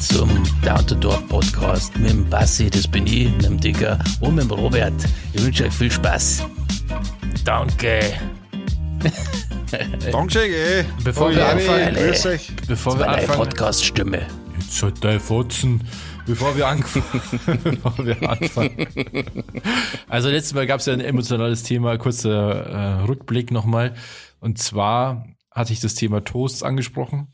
zum Down to Dorf Podcast mit dem Bassi, das bin ich, mit dem Dicker und mit dem Robert. Ich wünsche euch viel Spaß. Danke. Danke, ey. Bevor Oh, wir ja, anfangen, grüß euch. bevor wir anfangen, Podcast-Stimme. jetzt hat der Fotzen, bevor wir anfangen, bevor wir anfangen. Also letztes Mal gab es ja ein emotionales Thema, kurzer äh, Rückblick nochmal. Und zwar hatte ich das Thema Toasts angesprochen.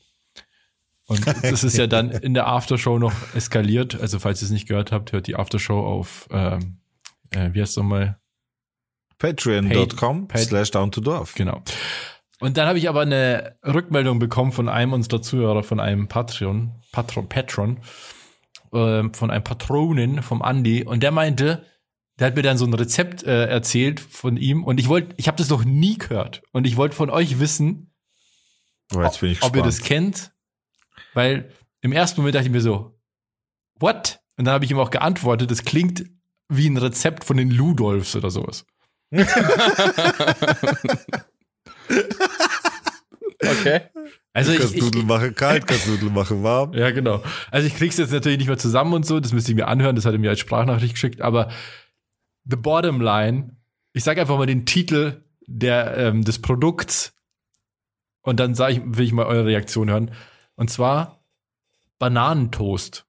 Und das ist ja dann in der Aftershow noch eskaliert. Also falls ihr es nicht gehört habt, hört die Aftershow auf, ähm, äh, wie heißt es nochmal? Patreon.com Pat- slash down to Dorf. Genau. Und dann habe ich aber eine Rückmeldung bekommen von einem unserer Zuhörer, von einem Patreon, Patron, Patron, ähm, von einem Patronen, vom Andy. Und der meinte, der hat mir dann so ein Rezept äh, erzählt von ihm. Und ich wollte, ich habe das noch nie gehört. Und ich wollte von euch wissen, Oh, jetzt bin ich ob ihr gespannt. das kennt. Weil im ersten Moment dachte ich mir so, what? Und dann habe ich ihm auch geantwortet, das klingt wie ein Rezept von den Ludolfs oder sowas. Okay. Also ich, kannst ich, Nudeln machen kalt, kannst Nudeln machen warm. Ja, genau. Also ich krieg's jetzt natürlich nicht mehr zusammen und so, das müsste ich mir anhören, das hat er mir als Sprachnachricht geschickt, aber the bottom line, ich sage einfach mal den Titel der, ähm, des Produkts und dann sag ich, will ich mal eure Reaktion hören. Und zwar Bananentoast.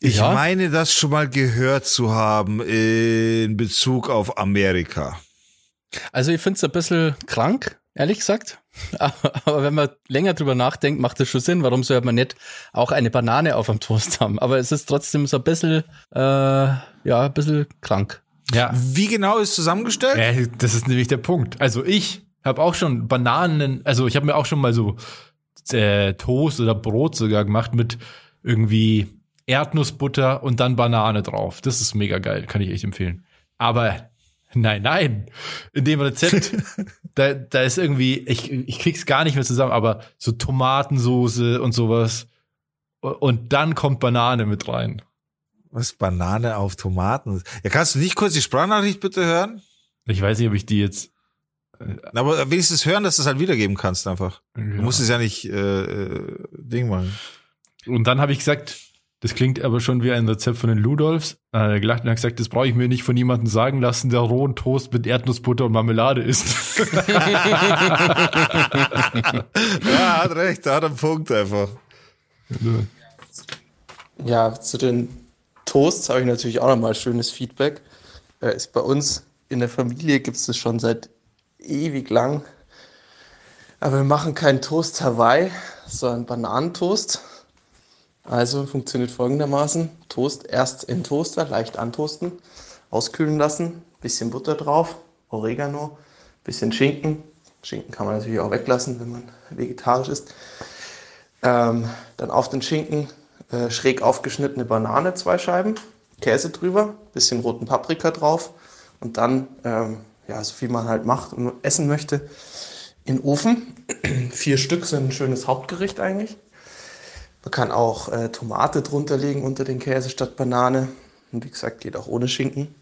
Ich Ja. meine, das schon mal gehört zu haben in Bezug auf Amerika. Also ich finde es ein bisschen krank, ehrlich gesagt. Aber wenn man länger drüber nachdenkt, macht das schon Sinn. Warum soll man nicht auch eine Banane auf dem Toast haben? Aber es ist trotzdem so ein bisschen, äh, ja, ein bisschen krank. Ja. Wie genau ist zusammengestellt? Äh, das ist nämlich der Punkt. Also ich habe auch schon Bananen, also ich habe mir auch schon mal so äh, Toast oder Brot sogar gemacht mit irgendwie Erdnussbutter und dann Banane drauf. Das ist mega geil, kann ich echt empfehlen. Aber nein, nein, in dem Rezept, da, da ist irgendwie, ich, ich krieg's gar nicht mehr zusammen, aber so Tomatensoße und sowas. Und dann kommt Banane mit rein. Was? Banane auf Tomaten? Ja, kannst du nicht kurz die Sprachnachricht bitte hören? Ich weiß nicht, ob ich die jetzt. Na, Aber wenigstens hören, dass du es halt wiedergeben kannst einfach. Ja. Du musst es ja nicht äh, äh, Ding machen. Und dann habe ich gesagt, das klingt aber schon wie ein Rezept von den Ludolfs. Er gelacht und hat gesagt, das brauche ich mir nicht von jemandem sagen lassen, der rohen Toast mit Erdnussbutter und Marmelade isst. Ja, hat recht, da hat er einen Punkt einfach. Ja, zu den Toasts habe ich natürlich auch nochmal schönes Feedback. Äh, ist bei uns in der Familie gibt es das schon seit ewig lang. Aber wir machen keinen Toast Hawaii, sondern Bananentoast. Also funktioniert folgendermaßen: Toast erst in Toaster, leicht antoasten, auskühlen lassen, bisschen Butter drauf, Oregano, bisschen Schinken. Schinken kann man natürlich auch weglassen, wenn man vegetarisch ist. Ähm, dann auf den Schinken äh, schräg aufgeschnittene Banane, zwei Scheiben, Käse drüber, bisschen roten Paprika drauf und dann, ähm, ja, so viel man halt macht und essen möchte, in den Ofen. Vier Stück sind ein schönes Hauptgericht eigentlich. Man kann auch äh, Tomate drunter legen unter den Käse statt Banane. Und wie gesagt, geht auch ohne Schinken.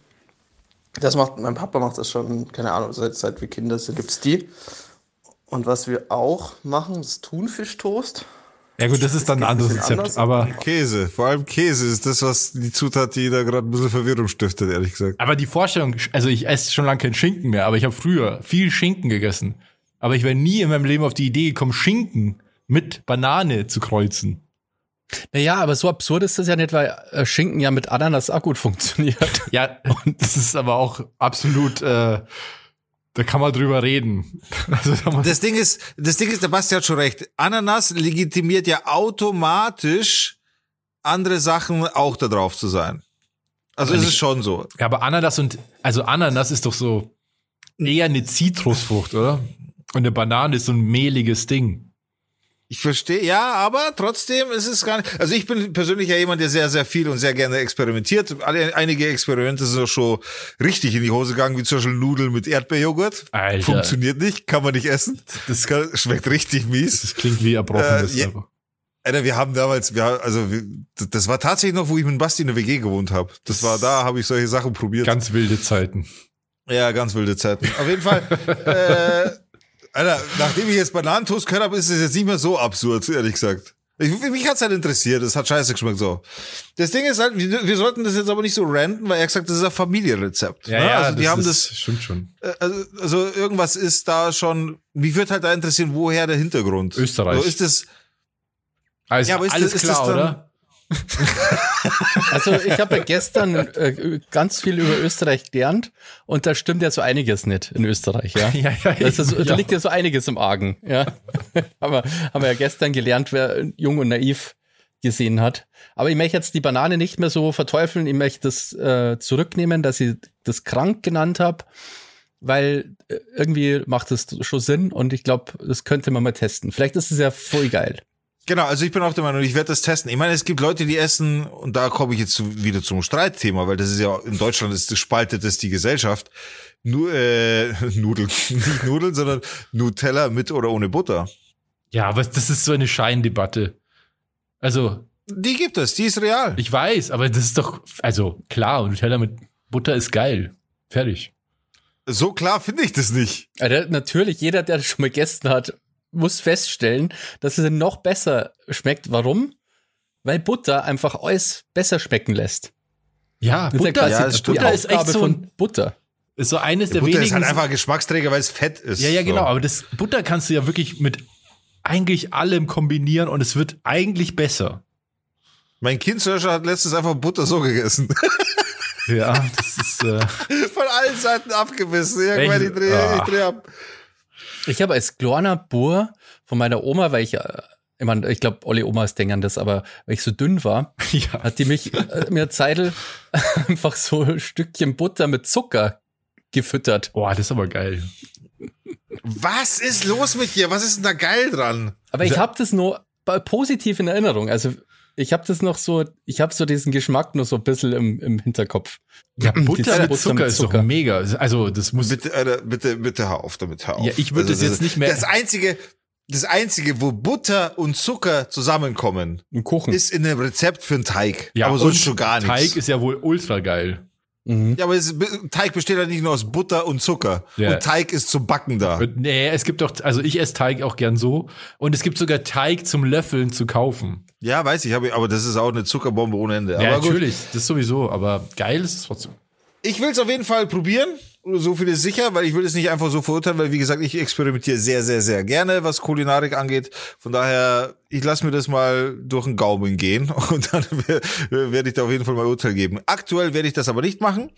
Das macht, mein Papa macht das schon, keine Ahnung, seit, seit wir Kinder sind, gibt's die. Und was wir auch machen, ist Thunfischtoast. Ja gut, das ist dann ein anderes Rezept. anders. Aber, Käse, vor allem Käse ist das, was die Zutat, die da gerade ein bisschen Verwirrung stiftet, ehrlich gesagt. aber die Vorstellung, also ich esse schon lange keinen Schinken mehr, aber ich habe früher viel Schinken gegessen. Aber ich wäre nie in meinem Leben auf die Idee gekommen, Schinken mit Banane zu kreuzen. Naja, aber so absurd ist das ja nicht, weil äh, Schinken ja mit Ananas auch gut funktioniert. Ja, und das ist aber auch absolut, äh, da kann man drüber reden. Also, da Das Ding ist, das Ding ist, der Basti hat schon recht. Ananas legitimiert ja automatisch andere Sachen auch da drauf zu sein. Also ist es schon so. Ja, aber Ananas und, also Ananas ist doch so eher eine Zitrusfrucht, oder? Und eine Banane ist so ein mehliges Ding. Ich verstehe, ja, aber trotzdem ist es gar nicht. Also ich bin persönlich ja jemand, der sehr, sehr viel und sehr gerne experimentiert. Einige Experimente sind auch schon richtig in die Hose gegangen, wie zum Beispiel Nudeln mit Erdbeerjoghurt. Alter. Funktioniert nicht, kann man nicht essen. Das kann, schmeckt richtig mies. Das klingt wie erbrochenes. Äh, ja. Alter, wir haben damals, wir, also wir, das war tatsächlich noch, wo ich mit Basti in der WG gewohnt habe. Das war da, habe ich solche Sachen probiert. Ganz wilde Zeiten. Ja, ganz wilde Zeiten. Auf jeden Fall. äh, Alter, nachdem ich jetzt Bananentoast gehört habe, ist es jetzt nicht mehr so absurd, ehrlich gesagt. Ich, mich hat's halt interessiert, es hat scheiße geschmeckt so. Das Ding ist halt, wir, wir sollten das jetzt aber nicht so ranten, weil er gesagt, das ist ein Familienrezept. ne? also die haben das, stimmt schon. äh, also, also irgendwas ist da schon, mich würde halt da interessieren, woher der Hintergrund. Österreich. So ist das, Also Ja, aber ist alles das- ist klar, das dann- oder? Also ich habe ja gestern äh, ganz viel über Österreich gelernt und da stimmt ja so einiges nicht in Österreich, ja. Ja, ja, Das ist, da liegt ja so einiges im Argen, ja. Aber haben wir ja gestern gelernt, wer jung und naiv gesehen hat. Aber ich möchte jetzt die Banane nicht mehr so verteufeln. Ich möchte das äh, zurücknehmen, dass ich das krank genannt habe, weil äh, irgendwie macht das schon Sinn und ich glaube, das könnte man mal testen. Vielleicht ist es ja voll geil. Genau, also ich bin auch der Meinung, ich werde das testen. Ich meine, es gibt Leute, die essen, und da komme ich jetzt wieder zum Streitthema, weil das ist ja, in Deutschland ist, das spaltet es die Gesellschaft. Nur, äh, Nudeln, nicht Nudeln, sondern Nutella mit oder ohne Butter. Ja, aber das ist so eine Scheindebatte. Also, Die gibt es, die ist real. ich weiß, aber das ist doch, also klar, Nutella mit Butter ist geil. Fertig. So klar finde ich das nicht. Also natürlich, jeder, der das schon mal gegessen hat, muss feststellen, dass es noch besser schmeckt. Warum? Weil Butter einfach alles besser schmecken lässt. Ja, Das ist ja Butter, quasi ja, das die stimmt. Butter ist echt so, von ein, Butter. ist so eines der Butter ist wenigen. halt einfach ein Geschmacksträger, weil es fett ist. ja, ja, genau, So. aber das Butter kannst du ja wirklich mit eigentlich allem kombinieren und es wird eigentlich besser. Mein Kindstörscher hat letztens einfach Butter so gegessen. Ja, das ist, äh, Von allen Seiten abgebissen. Irgendwann, ich ich Ah. dreh ab. Ich habe als kleiner Bur von meiner Oma, weil ich, äh, ich, mein, ich glaube, alle Omas denken das, aber weil ich so dünn war, ja. hat die mich äh, mir Zeitl einfach so ein Stückchen Butter mit Zucker gefüttert. Boah, das ist aber geil. Was ist los mit dir? Was ist denn da geil dran? Aber ich habe das nur bei- positiv in Erinnerung. Also ich habe das noch so, ich habe so diesen Geschmack nur so ein bisschen im, im Hinterkopf. Ja, Butter mit Butter Zucker ist Zucker. doch mega. Also, das muss. Bitte, Alter, bitte, bitte hör auf damit, hör auf. Ja, ich würde das jetzt nicht mehr- Das einzige, das einzige, wo Butter und Zucker zusammenkommen, Ein Kuchen. ist in einem Rezept für einen Teig. Ja, aber sonst schon gar nichts. Teig ist ja wohl ultra geil. Mhm. ja, aber es, Teig besteht ja nicht nur aus Butter und Zucker. Ja. Und Teig ist zum Backen da. Nee, es gibt doch, also ich esse Teig auch gern so. Und es gibt sogar Teig zum Löffeln zu kaufen. Ja, weiß ich, aber das ist auch eine Zuckerbombe ohne Ende. ja, aber gut. natürlich, das sowieso, aber geil ist es trotzdem. Ich will es auf jeden Fall probieren. So viel ist sicher, weil ich will es nicht einfach so verurteilen, weil wie gesagt, ich experimentiere sehr, sehr, sehr gerne, was Kulinarik angeht. Von daher, ich lasse mir das mal durch den Gaumen gehen und dann werde ich da auf jeden Fall mal Urteil geben. Aktuell werde ich das aber nicht machen,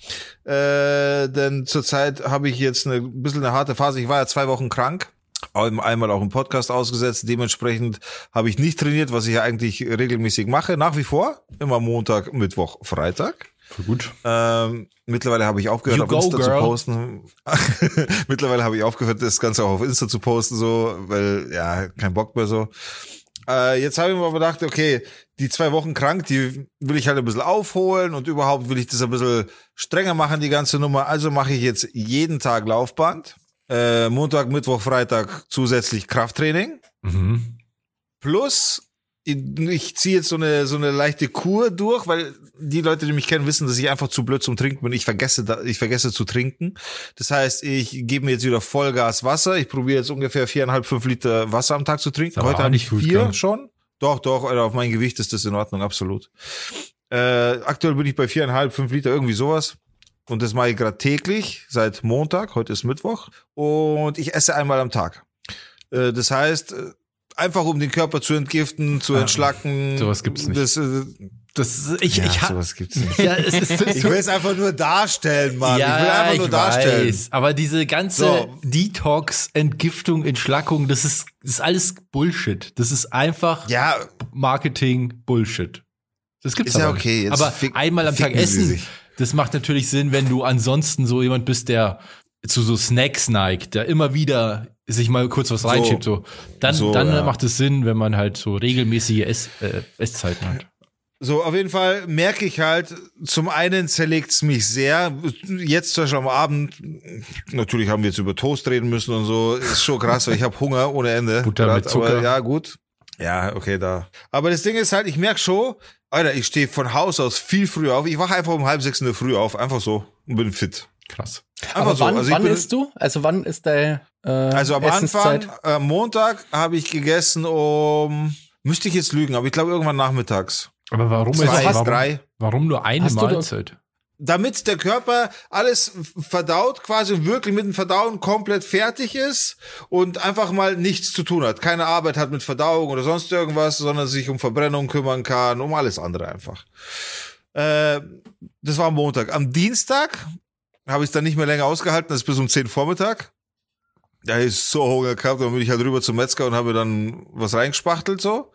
äh, denn zurzeit habe ich jetzt eine ein bisschen eine harte Phase. Ich war ja zwei Wochen krank. Einmal auch im Podcast ausgesetzt. Dementsprechend habe ich nicht trainiert, was ich ja eigentlich regelmäßig mache. Nach wie vor. Immer Montag, Mittwoch, Freitag. Voll gut. Ähm, mittlerweile habe ich aufgehört, You auf Insta zu girl. posten. mittlerweile habe ich aufgehört, das Ganze auch auf Insta zu posten, so, weil, ja, kein Bock mehr so. Äh, jetzt habe ich mir aber gedacht, okay, die zwei Wochen krank, die will ich halt ein bisschen aufholen und überhaupt will ich das ein bisschen strenger machen, die ganze Nummer. Also mache ich jetzt jeden Tag Laufband. Äh, Montag, Mittwoch, Freitag zusätzlich Krafttraining. Mhm. Plus, ich, ziehe jetzt so eine, so eine leichte Kur durch, weil die Leute, die mich kennen, wissen, dass ich einfach zu blöd zum Trinken bin. Ich vergesse, ich vergesse zu trinken. Das heißt, ich gebe mir jetzt wieder Vollgas Wasser. Ich probiere jetzt ungefähr viereinhalb, fünf Liter Wasser am Tag zu trinken. Heute habe ich vier gell? schon. Doch, doch, Alter, auf mein Gewicht ist das in Ordnung, absolut. Äh, aktuell bin ich bei viereinhalb, fünf Liter, irgendwie sowas. Und das mache ich gerade täglich, seit Montag, heute ist Mittwoch. Und ich esse einmal am Tag. Äh, das heißt, äh, einfach um den Körper zu entgiften, zu Ah, entschlacken. sowas gibt's nicht. Das, äh, Das ist, ich, ja, ich sowas gibt's nicht. ja, es ist, Ich will es einfach nur darstellen, Mann. ich will einfach nur darstellen. weiß, aber diese ganze So. Detox, Entgiftung, Entschlackung, das ist, das ist alles Bullshit. Das ist einfach Ja, Marketing Bullshit. Das gibt's Ist ja aber okay, nicht. jetzt Aber fick- einmal am Tag essen, sich. das macht natürlich Sinn, wenn du ansonsten so jemand bist, der zu so Snacks neigt, der immer wieder sich mal kurz was reinschiebt, so. Dann, So, dann ja. macht es Sinn, wenn man halt so regelmäßige Ess, äh, Esszeiten hat. So, auf jeden Fall merke ich halt, zum einen zerlegt's mich sehr. Jetzt zum Beispiel am Abend, natürlich haben wir jetzt über Toast reden müssen und so, ist schon krass, weil ich habe Hunger ohne Ende. Butter Grad, mit Zucker. Aber ja, gut. Ja, okay, da. Aber das Ding ist halt, ich merke schon, Alter, ich stehe von Haus aus viel früher auf. Ich wache einfach um halb sechs in der Früh auf, einfach so und bin fit. Krass. Einfach Aber so. wann, also wann bin, isst du? Also wann ist deine äh, Also am? Anfang, am Montag habe ich gegessen um Müsste ich jetzt lügen, aber ich glaube irgendwann nachmittags. Aber warum, ist, Zwei, warum, drei. warum nur eine Hast Mahlzeit? damit der Körper alles verdaut quasi und wirklich mit dem Verdauen komplett fertig ist und einfach mal nichts zu tun hat. Keine Arbeit hat mit Verdauung oder sonst irgendwas, sondern sich um Verbrennung kümmern kann, um alles andere einfach. Äh, das war am Montag. Am Dienstag habe ich es dann nicht mehr länger ausgehalten, das ist bis um 10 Vormittag. Da ist so Hunger gehabt, dann bin ich halt rüber zum Metzger und habe dann was reingespachtelt so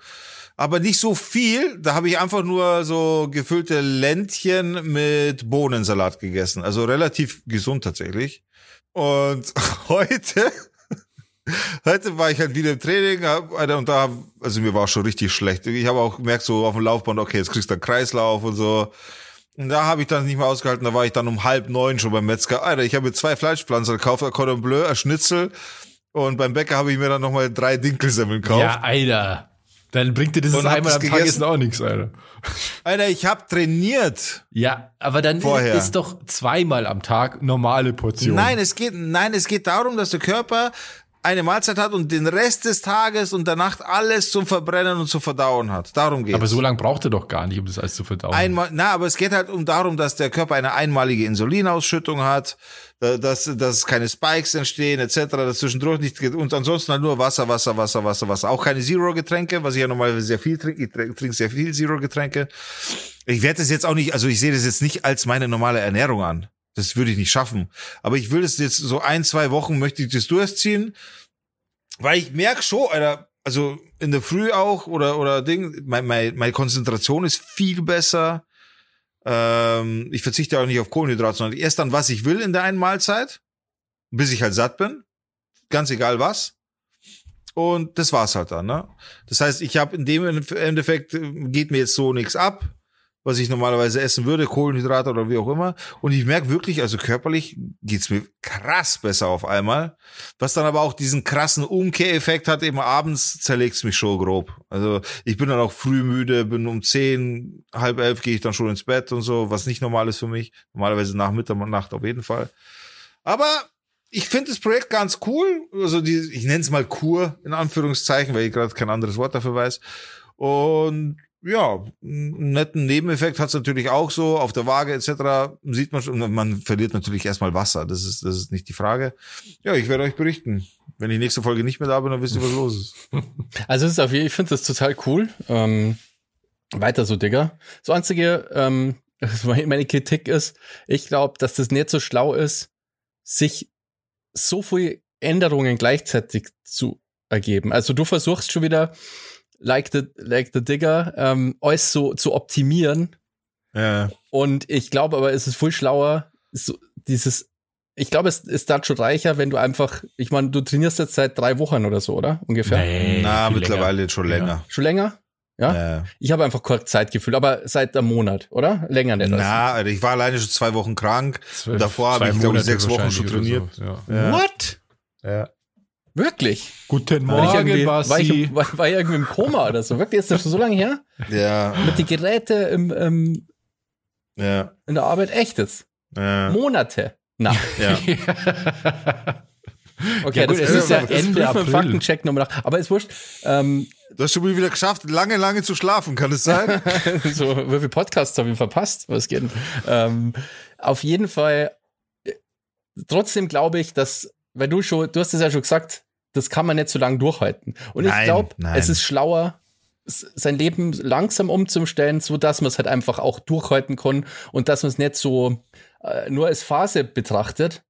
aber nicht so viel. Da habe ich einfach nur so gefüllte Ländchen mit Bohnensalat gegessen. Also relativ gesund tatsächlich. Und heute, heute war ich halt wieder im Training hab- und da, also mir war schon richtig schlecht. Ich habe auch gemerkt, so auf dem Laufband, okay, jetzt kriegst du einen Kreislauf und so. Und da habe ich dann nicht mehr ausgehalten, da war ich dann um halb neun schon beim Metzger. Alter, ich habe mir zwei Fleischpflanzen gekauft, ein Cordon Bleu, ein Schnitzel. Und beim Bäcker habe ich mir dann nochmal drei Dinkelsemmeln gekauft. Ja, Alter. Dann bringt dir hab einmal am Tag essen auch nichts, Alter. Alter, ich habe trainiert. Ja, aber dann Vorher. ist doch zweimal am Tag normale Portion. Nein, es geht, nein, es geht darum, dass der Körper eine Mahlzeit hat und den Rest des Tages und der Nacht alles zum Verbrennen und zu verdauen hat. Darum geht's. aber so lange braucht er doch gar nicht, um das alles zu verdauen. Einmal, na, aber es geht halt um darum, dass der Körper eine einmalige Insulinausschüttung hat, da- dass, dass keine Spikes entstehen, etc., dass zwischendurch nicht geht und ansonsten halt nur Wasser, Wasser, Wasser, Wasser, Wasser. Auch keine Zero-Getränke, was ich ja normalerweise sehr viel trinke. Ich trinke trinke sehr viel Zero-Getränke. Ich werde das jetzt auch nicht, also ich sehe das jetzt nicht als meine normale Ernährung an. Das würde ich nicht schaffen. Aber ich will das jetzt so ein, zwei Wochen möchte ich das durchziehen, weil ich merke schon, Alter, also in der Früh auch oder oder Ding, mein, mein, meine Konzentration ist viel besser. Ähm, ich verzichte auch nicht auf Kohlenhydrate, sondern esse dann, was ich will in der einen Mahlzeit, bis ich halt satt bin. Ganz egal was. Und das war's halt dann, ne? Das heißt, ich habe in dem Endeffekt äh, geht mir jetzt so nichts ab, was ich normalerweise essen würde, Kohlenhydrate oder wie auch immer. Und ich merke wirklich, also körperlich geht's mir krass besser auf einmal. Was dann aber auch diesen krassen Umkehreffekt hat, eben abends zerlegt's mich schon grob. Also ich bin dann auch früh müde, bin um zehn, halb elf gehe ich dann schon ins Bett und so, was nicht normal ist für mich. Normalerweise nach Mitternacht auf jeden Fall. Aber ich finde das Projekt ganz cool. Also die, ich nenne es mal Kur in Anführungszeichen, weil ich gerade kein anderes Wort dafür weiß. Und ja, einen netten Nebeneffekt hat es natürlich auch so. Auf der Waage etc. sieht man schon, man verliert natürlich erstmal Wasser. Das ist, das ist nicht die Frage. Ja, ich werde euch berichten. Wenn die nächste Folge nicht mehr da bin, dann wisst ihr, was los ist. Also es ist auf jeden ich finde das total cool. Ähm, weiter so, Digga. Das einzige, ähm, meine Kritik ist, ich glaube, dass das nicht so schlau ist, sich so viel Änderungen gleichzeitig zu ergeben. Also du versuchst schon wieder, like the, like the Digger, ähm, alles so zu optimieren. Ja. Und ich glaube aber, es ist viel schlauer, so dieses, ich glaube, es ist dann schon reicher, wenn du einfach, ich meine, du trainierst jetzt seit drei Wochen oder so, oder? Ungefähr. Nee, Na, mittlerweile länger. jetzt schon Ja. länger. Schon länger? Ja? Ja. Ich habe einfach kurz Zeitgefühl, aber seit einem Monat, oder? Länger nicht. Na, Alter, ich war alleine schon zwei Wochen krank. Zwölf- Davor habe ich, glaube ich, sechs Wochen schon trainiert. So. Ja. Ja. What? Ja. Wirklich? Guten War ich, Morgen, war, ich, war, war ich irgendwie im Koma oder so? Wirklich, ist das schon so lange her? Ja. Mit den Geräte im, im, Ja. in der Arbeit? Echtes? Ja. Monate? Na, ja. okay, Ja, gut, das es ist ist ja Ende April. Faktencheck nochmal nach. Aber ist wurscht. Ähm, Du hast schon wieder geschafft, lange, lange zu schlafen, kann es sein? so, wie viele Podcasts habe ich verpasst? Was geht? denn? Ähm, auf jeden Fall, äh, trotzdem glaube ich, dass, weil du schon, du hast es ja schon gesagt, das kann man nicht so lange durchhalten. Und ich Nein, glaube, nein. es ist schlauer, sein Leben langsam umzustellen, so dass man es halt einfach auch durchhalten kann und dass man es nicht so äh, nur als Phase betrachtet.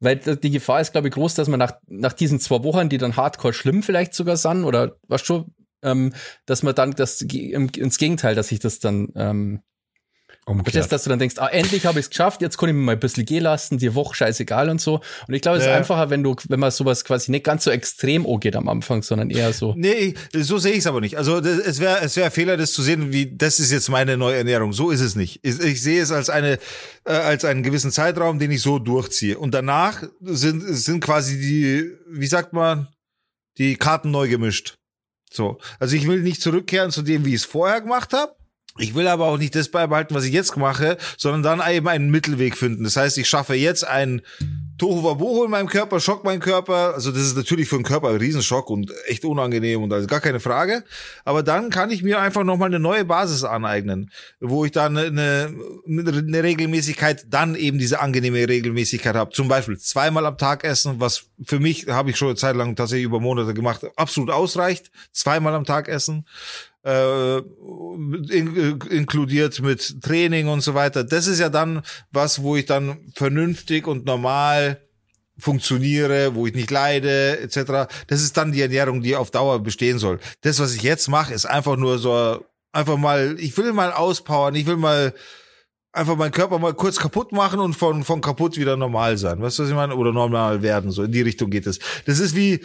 Weil die Gefahr ist, glaube ich, groß, dass man nach, nach diesen zwei Wochen, die dann hardcore schlimm vielleicht sogar sind, oder was schon, ähm, dass man dann das ins Gegenteil, dass sich das dann ähm, Umgekehrt. Verstehst, dass du dann denkst, ah, endlich habe ich es geschafft, jetzt kann ich mir mal ein bisschen gehen lassen, die Woche scheißegal und so. Und ich glaube, es ist Ja. einfacher, wenn du, wenn man sowas quasi nicht ganz so extrem angeht am Anfang, sondern eher so. Nee, so sehe ich es aber nicht. Also das, es wäre es wäre Fehler, das zu sehen, wie das ist jetzt meine neue Ernährung. So ist es nicht. Ich, ich sehe es als eine äh, als einen gewissen Zeitraum, den ich so durchziehe. Und danach sind sind quasi die, wie sagt man, die Karten neu gemischt. So, also ich will nicht zurückkehren zu dem, wie ich es vorher gemacht habe. Ich will aber auch nicht das beibehalten, was ich jetzt mache, sondern dann eben einen Mittelweg finden. Das heißt, ich schaffe jetzt ein Tohuwabohu in meinem Körper, Schock meinen Körper. Also das ist natürlich für den Körper ein Riesenschock und echt unangenehm und also gar keine Frage. Aber dann kann ich mir einfach nochmal eine neue Basis aneignen, wo ich dann eine, eine Regelmäßigkeit, dann eben diese angenehme Regelmäßigkeit habe. Zum Beispiel zweimal am Tag essen, was für mich, habe ich schon eine Zeit lang tatsächlich über Monate gemacht, absolut ausreicht. Zweimal am Tag essen äh, in, inkludiert mit Training und so weiter. Das ist ja dann was, wo ich dann vernünftig und normal funktioniere, wo ich nicht leide, etc. Das ist dann die Ernährung, die auf Dauer bestehen soll. Das, was ich jetzt mache, ist einfach nur so, einfach mal, ich will mal auspowern, ich will mal einfach meinen Körper mal kurz kaputt machen und von, von kaputt wieder normal sein. Weißt du, was ich meine? Oder normal werden. So in die Richtung geht es. Das ist wie,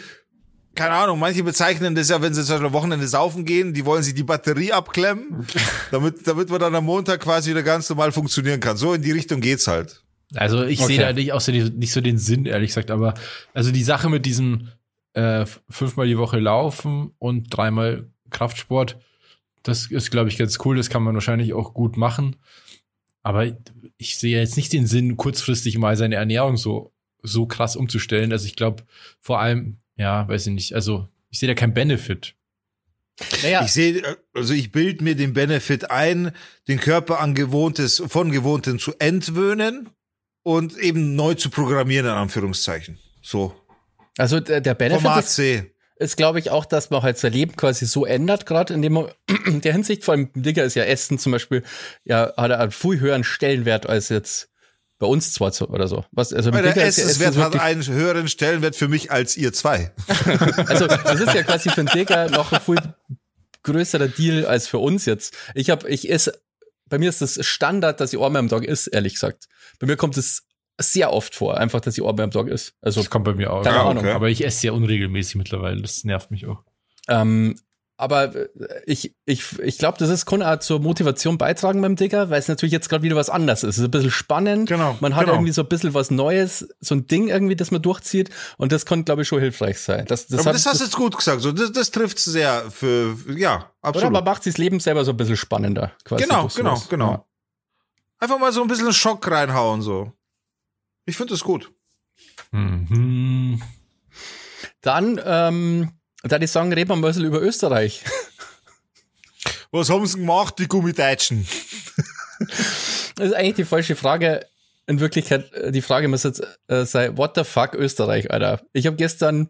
keine Ahnung, manche bezeichnen das ja, wenn sie zum Beispiel am Wochenende saufen gehen, die wollen sich die Batterie abklemmen, damit, damit man dann am Montag quasi wieder ganz normal funktionieren kann. So in die Richtung geht's halt. Also ich okay. sehe da nicht, auch so, nicht so den Sinn, ehrlich gesagt, aber also die Sache mit diesem äh, fünfmal die Woche laufen und dreimal Kraftsport, das ist, glaube ich, ganz cool. Das kann man wahrscheinlich auch gut machen. Aber ich sehe jetzt nicht den Sinn, kurzfristig mal seine Ernährung so, so krass umzustellen. Also ich glaube, vor allem ja, weiß ich nicht. Also ich sehe da keinen Benefit. Naja. Ich sehe, also ich bild mir den Benefit ein, den Körper an Gewohntes, von Gewohnten zu entwöhnen und eben neu zu programmieren, in Anführungszeichen. So. Also der, der Benefit Format ist, C. ist glaube ich, auch, dass man halt sein Leben quasi so ändert, gerade in dem der Hinsicht, vor allem Digger ist ja Essen zum Beispiel, ja, hat er einen viel höheren Stellenwert als jetzt bei uns zwar oder so. Was, also der Essenswert hat einen höheren Stellenwert für mich als ihr zwei. also das ist ja quasi für einen Digger noch ein viel größerer Deal als für uns jetzt. Ich habe, ich esse, bei mir ist das Standard, dass ich einmal am Tag esse, ehrlich gesagt. Bei mir kommt es sehr oft vor, einfach, dass ich einmal am Tag esse. Also, das kommt bei mir auch. Keine ja, Ahnung. Okay. Aber ich esse sehr unregelmäßig mittlerweile. Das nervt mich auch. Ähm, aber äh, ich, ich, ich glaube, das ist kann auch zur Motivation beitragen beim Digger, weil es natürlich jetzt gerade wieder was anderes ist. Es ist ein bisschen spannend. Genau. Man hat genau. irgendwie so ein bisschen was Neues, so ein Ding irgendwie, das man durchzieht. Und das kann, glaube ich, schon hilfreich sein. Das, das aber das hast du jetzt gut gesagt. So, das, das trifft sehr für, ja, absolut. Oder aber macht sich das Leben selber so ein bisschen spannender. Quasi genau, genau, genau. Ja. Einfach mal so ein bisschen Schock reinhauen, so. Ich finde das gut. Mhm. Dann, ähm, da ich sagen, reden wir ein bisschen über Österreich. Was haben sie gemacht, die Gummideutschen? das ist eigentlich die falsche Frage. In Wirklichkeit, äh, die Frage muss jetzt äh, sein, what the fuck Österreich, Alter? Ich habe gestern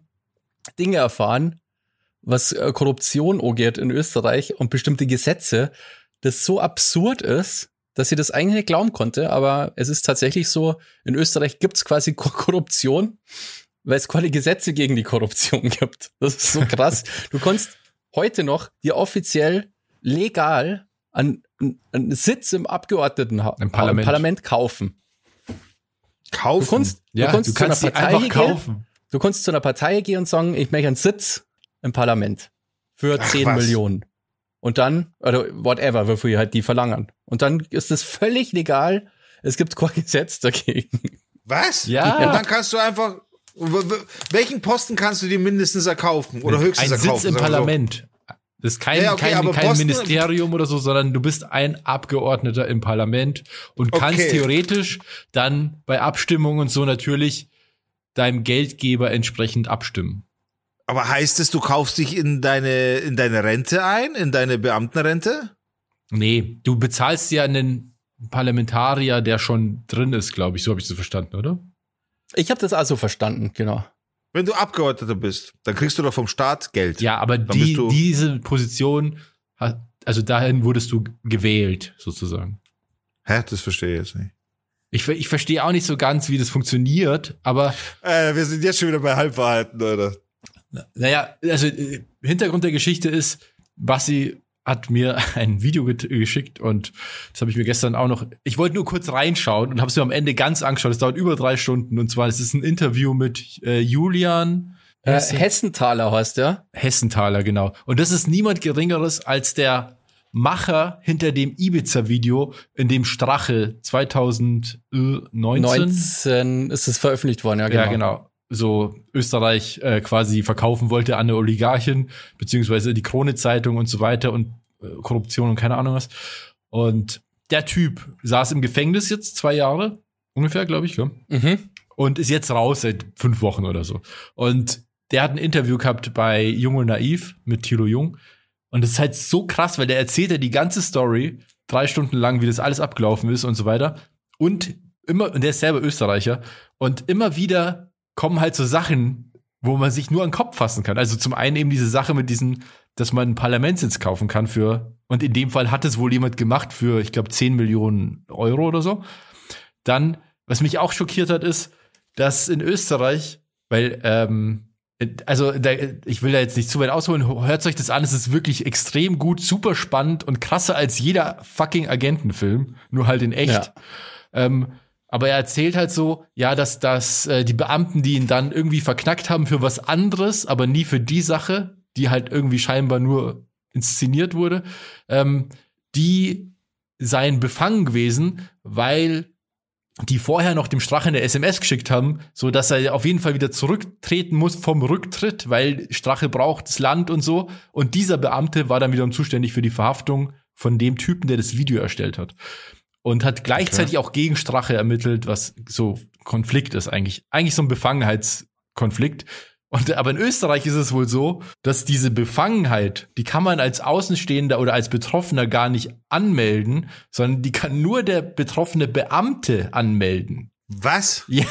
Dinge erfahren, was äh, Korruption angeht in Österreich und bestimmte Gesetze, das so absurd ist, dass ich das eigentlich nicht glauben konnte, aber es ist tatsächlich so, in Österreich gibt's quasi Korruption weil es keine Gesetze gegen die Korruption gibt. Das ist so krass. du kannst heute noch dir offiziell legal einen, einen Sitz im Abgeordnetenhaus, Im Parlament. Parlament kaufen. Kaufen? Du kannst, ja, du kannst, du kannst zu einer Partei kaufen. Gehen, du kannst zu einer Partei gehen und sagen, ich möchte einen Sitz im Parlament für Ach, 10 was? Millionen. Und dann, oder whatever, wofür halt die verlangen. Und dann ist es völlig legal. Es gibt kein Gesetz dagegen. Was? Ja. Und dann kannst du einfach, welchen Posten kannst du dir mindestens erkaufen oder höchstens Ein erkaufen? Sitz im wir so? Parlament. Das ist kein, Ja, okay, kein, kein Boston- Ministerium oder so, sondern du bist ein Abgeordneter im Parlament und kannst Okay. theoretisch dann bei Abstimmungen und so natürlich deinem Geldgeber entsprechend abstimmen. Aber heißt es, du kaufst dich in deine, in deine Rente ein, in deine Beamtenrente? Nee, du bezahlst ja einen Parlamentarier, der schon drin ist, glaube ich. So habe ich es verstanden, oder? Ich habe das also verstanden, genau. Wenn du Abgeordneter bist, dann kriegst du doch vom Staat Geld. Ja, aber die, diese Position, hat- also dahin wurdest du gewählt, sozusagen. Hä? Das verstehe ich jetzt nicht. Ich, ich verstehe auch nicht so ganz, wie das funktioniert, aber Äh, wir sind jetzt schon wieder bei Halbwahrheiten, oder? Naja, also äh, Hintergrund der Geschichte ist, Bassi hat mir ein Video geschickt und das habe ich mir gestern auch noch. Ich wollte nur kurz reinschauen und habe es mir am Ende ganz angeschaut. Es dauert über drei Stunden und zwar es ist ein Interview mit äh, Julian Äh, Hessen- Hessenthaler heißt der. Hessenthaler, genau. Und das ist niemand Geringeres als der Macher hinter dem Ibiza-Video, in dem Strache 2019 19 ist es veröffentlicht worden, ja genau. ja, genau. So Österreich äh, quasi verkaufen wollte an eine Oligarchin, beziehungsweise die Krone-Zeitung und so weiter und Korruption und keine Ahnung was. Und der Typ saß im Gefängnis jetzt zwei Jahre, ungefähr, glaube ich, ja. Mhm. und ist jetzt raus seit fünf Wochen oder so. Und der hat ein Interview gehabt bei Jung und Naiv mit Thilo Jung. Und es ist halt so krass, weil der erzählt ja die ganze Story drei Stunden lang, wie das alles abgelaufen ist und so weiter. Und immer, und der ist selber Österreicher. Und immer wieder kommen halt so Sachen, wo man sich nur an den Kopf fassen kann. Also zum einen eben diese Sache mit diesen, dass man einen Parlamentssitz kaufen kann für, und in dem Fall hat es wohl jemand gemacht für, ich glaube, 10 Millionen Euro oder so. Dann, was mich auch schockiert hat, ist, dass in Österreich, weil, ähm, also da, ich will da jetzt nicht zu weit ausholen, hört euch das an, es ist wirklich extrem gut, super spannend und krasser als jeder fucking Agentenfilm, nur halt in echt. Ja. Ähm, aber er erzählt halt so, ja, dass, dass äh, die Beamten, die ihn dann irgendwie verknackt haben für was anderes, aber nie für die Sache, die halt irgendwie scheinbar nur inszeniert wurde, ähm, die seien befangen gewesen, weil die vorher noch dem Strache eine SMS geschickt haben, so dass er auf jeden Fall wieder zurücktreten muss vom Rücktritt, weil Strache braucht das Land und so. Und dieser Beamte war dann wiederum zuständig für die Verhaftung von dem Typen, der das Video erstellt hat. Und hat gleichzeitig okay. auch gegen Strache ermittelt, was so Konflikt ist eigentlich. Eigentlich so ein Befangenheitskonflikt. Und, aber in Österreich ist es wohl so, dass diese Befangenheit, die kann man als Außenstehender oder als Betroffener gar nicht anmelden, sondern die kann nur der betroffene Beamte anmelden. Was? Ja,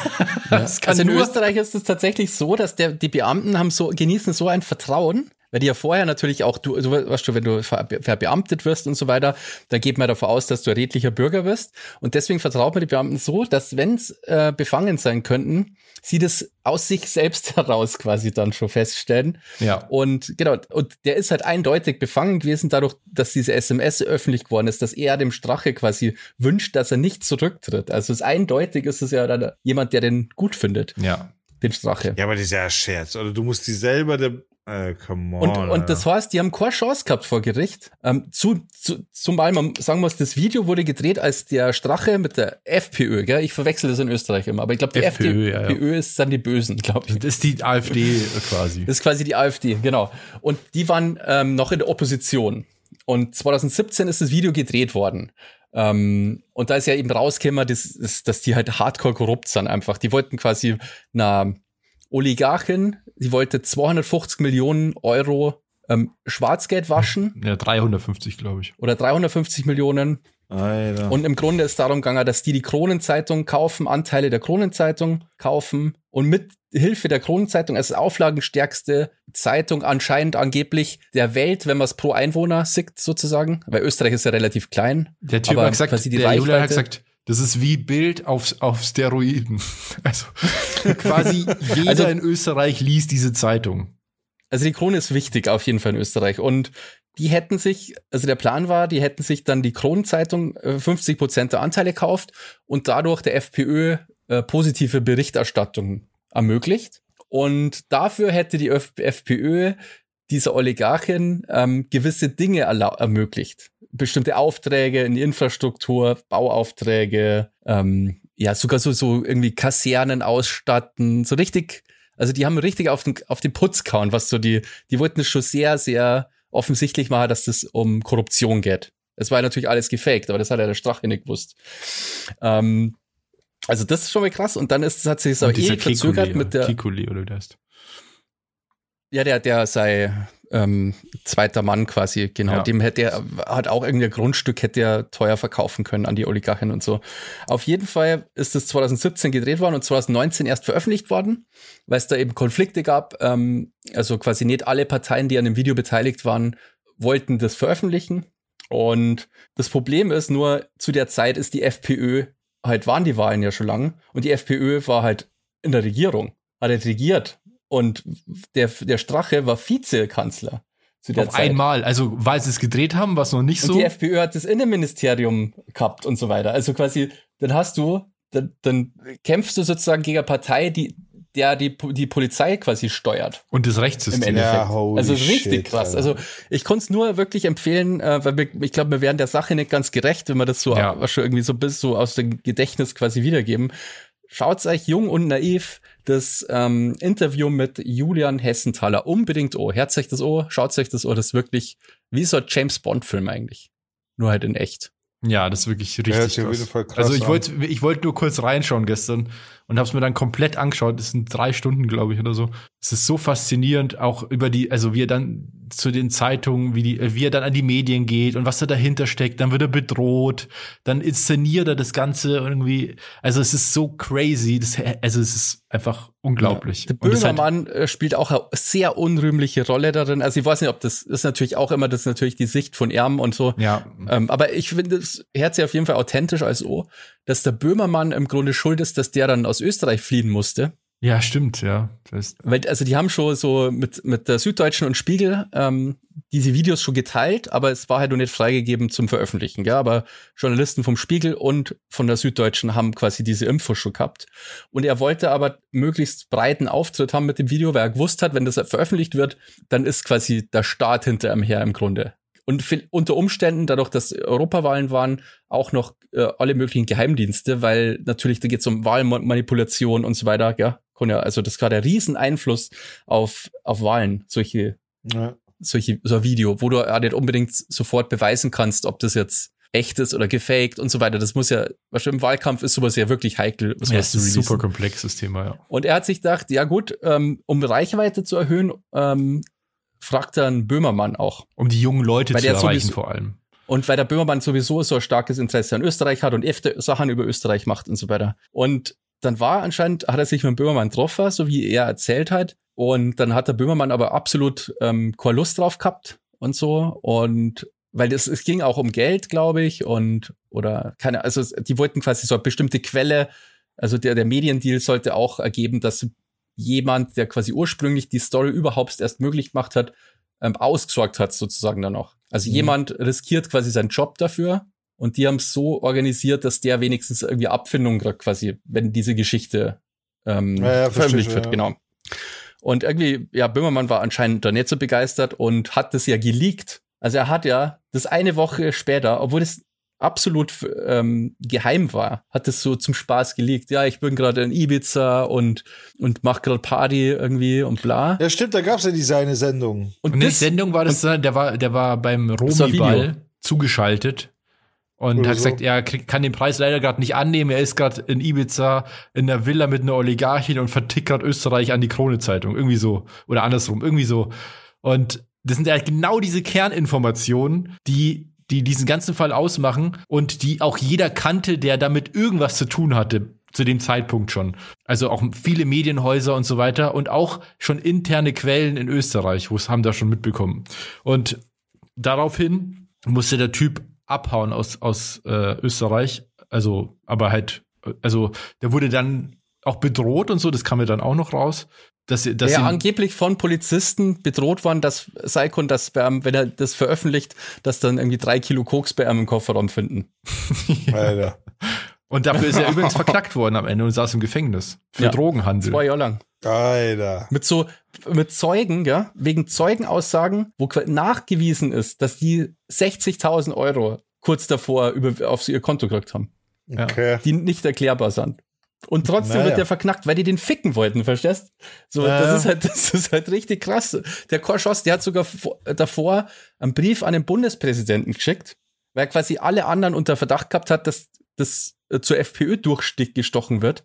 das kann also in Österreich ist es tatsächlich so, dass der, die Beamten haben so, genießen so ein Vertrauen, weil die ja vorher natürlich auch, du, du weißt du, wenn du verbeamtet wirst und so weiter, dann geht man davon aus, dass du ein redlicher Bürger wirst. Und deswegen vertraut man die Beamten so, dass wenn es äh, befangen sein könnten, sie das aus sich selbst heraus quasi dann schon feststellen. Ja. Und genau, und der ist halt eindeutig befangen gewesen dadurch, dass diese SMS öffentlich geworden ist, dass er dem Strache quasi wünscht, dass er nicht zurücktritt. Also es ist eindeutig ist es ja dann jemand, der den gut findet. Ja. Den Strache. Ja, aber das ist ja ein Scherz. Oder du musst die selber der äh, come on, und, und das heißt, die haben keine Chance gehabt vor Gericht. Ähm, zu, zu, zumal man sagen muss, das Video wurde gedreht, als der Strache mit der FPÖ, gell? ich verwechsel das in Österreich immer, aber ich glaube, die FPÖ, FPÖ ja, ja. ist dann die Bösen, glaube ich. Das ist die AfD quasi. Das ist quasi die AfD, genau. Und die waren ähm, noch in der Opposition. Und 2017 ist das Video gedreht worden. Ähm, und da ist ja eben rausgekommen, dass, dass, dass die halt hardcore korrupt sind einfach. Die wollten quasi einer Oligarchin, sie wollte 250 Millionen Euro ähm, Schwarzgeld waschen. Ja, 350, glaube ich. Oder 350 Millionen. Alter. Und im Grunde ist darum gegangen, dass die die Kronenzeitung kaufen, Anteile der Kronenzeitung kaufen und mit Hilfe der Kronenzeitung als auflagenstärkste Zeitung anscheinend angeblich der Welt, wenn man es pro Einwohner sieht sozusagen, weil Österreich ist ja relativ klein. Der Typ hat gesagt, der Julian hat gesagt, das ist wie Bild auf, auf Steroiden. Also quasi jeder also, in Österreich liest diese Zeitung. Also die Krone ist wichtig auf jeden Fall in Österreich. Und die hätten sich, also der Plan war, die hätten sich dann die Kronenzeitung 50 äh, Prozent der Anteile kauft und dadurch der FPÖ äh, positive Berichterstattung ermöglicht. Und dafür hätte die FPÖ dieser Oligarchin ähm, gewisse Dinge ermöglicht bestimmte Aufträge in die Infrastruktur, Bauaufträge, ähm, ja, sogar so, so irgendwie Kasernen ausstatten, so richtig, also die haben richtig auf den, auf den Putz kauen, was so die, die wollten es schon sehr, sehr offensichtlich machen, dass das um Korruption geht. Es war natürlich alles gefaked, aber das hat ja der Strache nicht gewusst. Ähm, also das ist schon mal krass. Und dann ist, hat sich es auch eh verzögert mit der. Kikuli, oder wie der heißt. Ja, der, der sei ähm, zweiter Mann quasi, genau. Ja. Dem hätte er, hat auch irgendein Grundstück, hätte er teuer verkaufen können an die Oligarchen und so. Auf jeden Fall ist es 2017 gedreht worden und 2019 erst veröffentlicht worden, weil es da eben Konflikte gab. Ähm, also quasi nicht alle Parteien, die an dem Video beteiligt waren, wollten das veröffentlichen. Und das Problem ist nur, zu der Zeit ist die FPÖ, halt waren die Wahlen ja schon lang, und die FPÖ war halt in der Regierung, hat halt regiert und der, der Strache war Vizekanzler. Zu der Auf Zeit. einmal, also weil sie es gedreht haben, was noch nicht und so. Die FPÖ hat das Innenministerium gehabt und so weiter. Also quasi, dann hast du, dann, dann kämpfst du sozusagen gegen eine Partei, die, der die, die Polizei quasi steuert. Und das Rechtssystem. Im Endeffekt. Ja, also richtig shit, krass. Also ich konnte es nur wirklich empfehlen, äh, weil wir, ich glaube, wir wären der Sache nicht ganz gerecht, wenn wir das so ja. schon irgendwie so bis so aus dem Gedächtnis quasi wiedergeben. Schaut's euch jung und naiv das ähm, Interview mit Julian Hessenthaler unbedingt oh. Herz euch das oh, schaut euch das oh, das ist wirklich wie so ein James Bond Film eigentlich. Nur halt in echt. Ja, das ist wirklich richtig hört sich auf krass. Fall krass also ich wollte ich wollte nur kurz reinschauen gestern und habe es mir dann komplett angeschaut. Das sind drei Stunden, glaube ich, oder so. Es ist so faszinierend, auch über die, also wie er dann zu den Zeitungen, wie die, wie er dann an die Medien geht und was da dahinter steckt. Dann wird er bedroht, dann inszeniert er das Ganze irgendwie. Also es ist so crazy. Das, also es ist einfach unglaublich. Der ist halt- Böhmermann äh, spielt auch eine sehr unrühmliche Rolle darin. Also ich weiß nicht, ob das ist natürlich auch immer, das ist natürlich die Sicht von Erben und so. ja, Ähm, aber ich finde, es hört sich auf jeden Fall authentisch als O, dass der Böhmermann im Grunde schuld ist, dass der dann aus Österreich fliehen musste. Ja, stimmt, ja. Weil, also die haben schon so mit, mit der Süddeutschen und Spiegel ähm, diese Videos schon geteilt, aber es war halt noch nicht freigegeben zum Veröffentlichen. Ja? Aber Journalisten vom Spiegel und von der Süddeutschen haben quasi diese Info schon gehabt. Und er wollte aber möglichst breiten Auftritt haben mit dem Video, weil er gewusst hat, wenn das veröffentlicht wird, dann ist quasi der Staat hinter ihm her im Grunde. Und unter Umständen, dadurch, dass Europawahlen waren, auch noch äh, alle möglichen Geheimdienste, weil natürlich da geht es um Wahlmanipulation und so weiter, ja. Ja, also das hat einen riesen Einfluss auf, auf Wahlen, solche, Ja. solche, so ein Video, wo du ja nicht unbedingt sofort beweisen kannst, ob das jetzt echt ist oder gefaked und so weiter. Das muss ja, wahrscheinlich im Wahlkampf ist sowas ja wirklich heikel. ja, ist ein super komplexes Thema, ja. Und er hat sich gedacht, ja gut, ähm, um Reichweite zu erhöhen, ähm, fragt dann Böhmermann auch. Um die jungen Leute Weil zu der erreichen sowieso- vor allem. Und weil der Böhmermann sowieso so ein starkes Interesse an Österreich hat und öfter Sachen über Österreich macht und so weiter. Und dann war anscheinend, hat er sich mit dem Böhmermann getroffen, so wie er erzählt hat. Und dann hat der Böhmermann aber absolut ähm, keine Lust drauf gehabt und so. Und weil das, es ging auch um Geld, glaube ich, und oder keine, also die wollten quasi so eine bestimmte Quelle, also der, der Mediendeal sollte auch ergeben, dass jemand, der quasi ursprünglich die Story überhaupt erst möglich gemacht hat, ähm, ausgesorgt hat, sozusagen dann auch. Also Mhm. jemand riskiert quasi seinen Job dafür und die haben es so organisiert, dass der wenigstens irgendwie Abfindung kriegt, quasi, wenn diese Geschichte ähm, Ja, ja, veröffentlicht wird, ja. genau. Und irgendwie, ja, Böhmermann war anscheinend da nicht so begeistert und hat das ja geleakt. Also er hat ja das eine Woche später, obwohl es absolut ähm, geheim war, hat es so zum Spaß geleakt. Ja, ich bin gerade in Ibiza und und mach gerade Party irgendwie und bla. ja, stimmt, da gab's ja diese eine Sendung. Und Und die Sendung war das, der war, der war beim war Video. Romi-Ball zugeschaltet und Oder hat so. gesagt, er kann den Preis leider gerade nicht annehmen. Er ist gerade in Ibiza in der Villa mit einer Oligarchin und vertickt gerade Österreich an die Krone-Zeitung. Irgendwie so. Oder andersrum, irgendwie so. Und das sind ja genau diese Kerninformationen, die die diesen ganzen Fall ausmachen und die auch jeder kannte, der damit irgendwas zu tun hatte zu dem Zeitpunkt schon. Also auch viele Medienhäuser und so weiter und auch schon interne Quellen in Österreich, wo es haben da schon mitbekommen. Und daraufhin musste der Typ abhauen aus, aus äh, Österreich. Also, aber halt, also der wurde dann auch bedroht und so, das kam ja dann auch noch raus. Dass, dass ihn- angeblich von Polizisten bedroht worden, dass Saikon das wenn er das veröffentlicht, dass dann irgendwie drei Kilo Koks bei ihm im Kofferraum finden. Alter. Und dafür ist er übrigens verknackt worden am Ende und saß im Gefängnis für Ja. Drogenhandel. Zwei Jahre lang. Alter. Mit so, mit Zeugen, ja, wegen Zeugenaussagen, wo nachgewiesen ist, dass die 60.000 Euro kurz davor über, auf ihr Konto gekriegt haben, Okay. die nicht erklärbar sind. Und trotzdem Naja. wird der verknackt, weil die den ficken wollten, verstehst? So, Ja. das ist halt, das ist halt richtig krass. Der Korschoss, der hat sogar vor- davor einen Brief an den Bundespräsidenten geschickt, weil er quasi alle anderen unter Verdacht gehabt hat, dass das äh, zur FPÖ durchgestochen wird.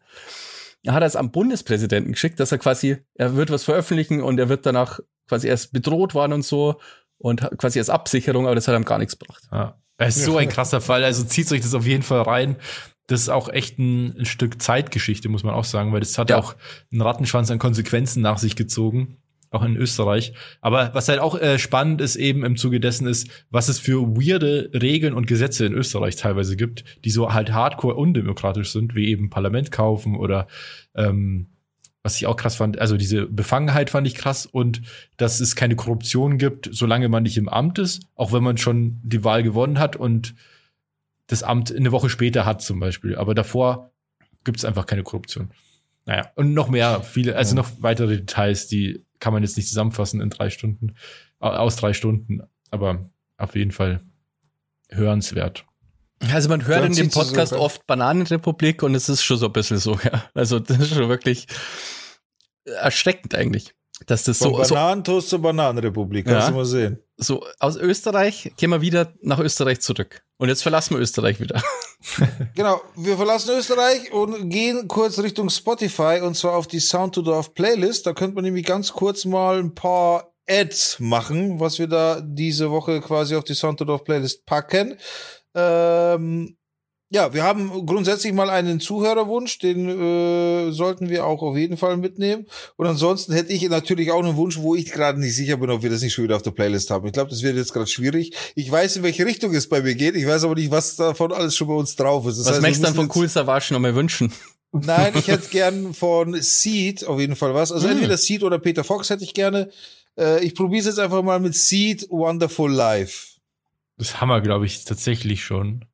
Er hat es am Bundespräsidenten geschickt, dass er quasi, er wird was veröffentlichen und er wird danach quasi erst bedroht worden und so und quasi als Absicherung, aber das hat ihm gar nichts gebracht. Ja. Es ist so ein krasser Fall. Also zieht euch das auf jeden Fall rein. Das ist auch echt ein, ein Stück Zeitgeschichte, muss man auch sagen, weil das hat Ja. auch einen Rattenschwanz an Konsequenzen nach sich gezogen, auch in Österreich. Aber was halt auch äh, spannend ist eben im Zuge dessen ist, was es für weirde Regeln und Gesetze in Österreich teilweise gibt, die so halt hardcore undemokratisch sind, wie eben Parlament kaufen oder ähm, was ich auch krass fand, also diese Befangenheit fand ich krass und dass es keine Korruption gibt, solange man nicht im Amt ist, auch wenn man schon die Wahl gewonnen hat und das Amt eine Woche später hat zum Beispiel. Aber davor gibt es einfach keine Korruption. Naja, und noch mehr, viele, also noch weitere Details, die kann man jetzt nicht zusammenfassen in drei Stunden, aus drei Stunden, aber auf jeden Fall hörenswert. Also man hört Dann in dem Podcast sogar. oft Bananenrepublik und es ist schon so ein bisschen so, ja. Also das ist schon wirklich erschreckend eigentlich, dass das Von so, so Bananentoast zur Bananenrepublik, kannst Ja. du mal sehen. So aus Österreich gehen wir wieder nach Österreich zurück. Und jetzt verlassen wir Österreich wieder. Genau, wir verlassen Österreich und gehen kurz Richtung Spotify und zwar auf die Sound to Dorf Playlist. Da könnte man nämlich ganz kurz mal ein paar Ads machen, was wir da diese Woche quasi auf die Sound to Dorf Playlist packen. Ähm, ja, wir haben grundsätzlich mal einen Zuhörerwunsch, den äh, sollten wir auch auf jeden Fall mitnehmen. Und ansonsten hätte ich natürlich auch einen Wunsch, wo ich gerade nicht sicher bin, ob wir das nicht schon wieder auf der Playlist haben. Ich glaube, das wird jetzt gerade schwierig. Ich weiß, in welche Richtung es bei mir geht. Ich weiß aber nicht, was davon alles schon bei uns drauf ist. Das Was heißt, möchtest du dann von Cool Savage noch mal wünschen? Nein, ich hätte gern von Seed auf jeden Fall was. Also Mm. entweder Seed oder Peter Fox hätte ich gerne. Äh, ich probiere es jetzt einfach mal mit Seed Wonderful Life. Das haben wir, glaube ich, tatsächlich schon.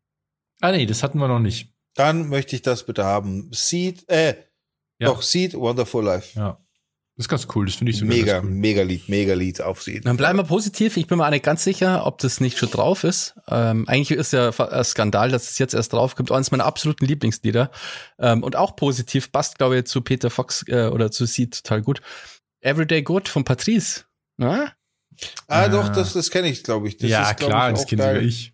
Ah, nee, das hatten wir noch nicht. Dann möchte ich das bitte haben. Seed, äh, Ja. doch, Seed Wonderful Life. Ja. Das ist ganz cool. Das finde ich sogar Mega, cool. mega Lied, mega Lied auf Seed. Dann bleiben wir positiv. Ich bin mir auch nicht ganz sicher, ob das nicht schon drauf ist. Ähm, eigentlich ist ja ein Skandal, dass es jetzt erst draufkommt. Eines meiner absoluten Lieblingslieder. Ähm, und auch positiv passt, glaube ich, zu Peter Fox äh, oder zu Seed total gut. Everyday Good von Patrice. Na? Ah, Ah. doch, das, das kenne ich, glaube ich. Das ja, ist, glaub klar, ich, das kenne sogar ich.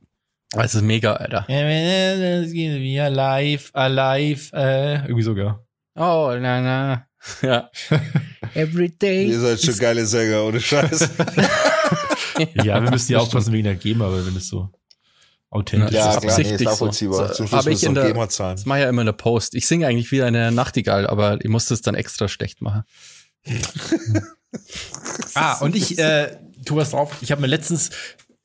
Das ist mega, Alter. Wie alive, alive, äh, irgendwie sogar. Oh, na, na. Ja. Everyday. Ihr seid schon geile Sänger, ohne Scheiß. Ja, wir müssen ja aufpassen wegen der GEMA, aber wenn es so authentisch Ja, ist. klar. absichtlich so. nachvollziehbar. So, Zum Schluss aber muss ich in der- GEMA zahlen. Das mache ich ja immer in der Post. Ich singe eigentlich wie eine Nachtigall, aber ich muss das dann extra schlecht machen. Ah, und ich, äh, tu was drauf. Ich habe mir letztens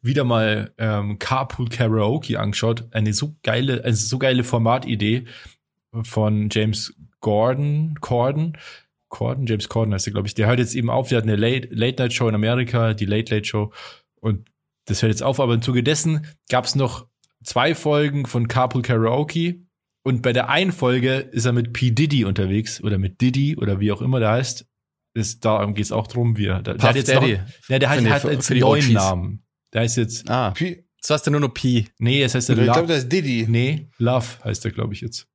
wieder mal ähm, Carpool Karaoke angeschaut. Eine so geile, eine so geile Formatidee von James Gordon, Corden, Corden, James Corden heißt er, glaube ich. Der hört jetzt eben auf. Der hat eine Late, Late Night Show in Amerika, die Late Late Show. Und das hört jetzt auf. Aber im Zuge dessen gab es noch zwei Folgen von Carpool Karaoke. Und bei der einen Folge ist er mit P. Diddy unterwegs oder mit Diddy oder wie auch immer der heißt. Ist, darum geht's auch drum, wie er. Der, der hat jetzt Daddy. Noch, ja, der hat, hat jetzt neuen. Namen. Der ist jetzt, Ah, Pi- das heißt ja nur noch Pi. nee, es heißt der Ich glaube, Love. das ist Diddy. Nee, Love heißt er, glaube ich, jetzt.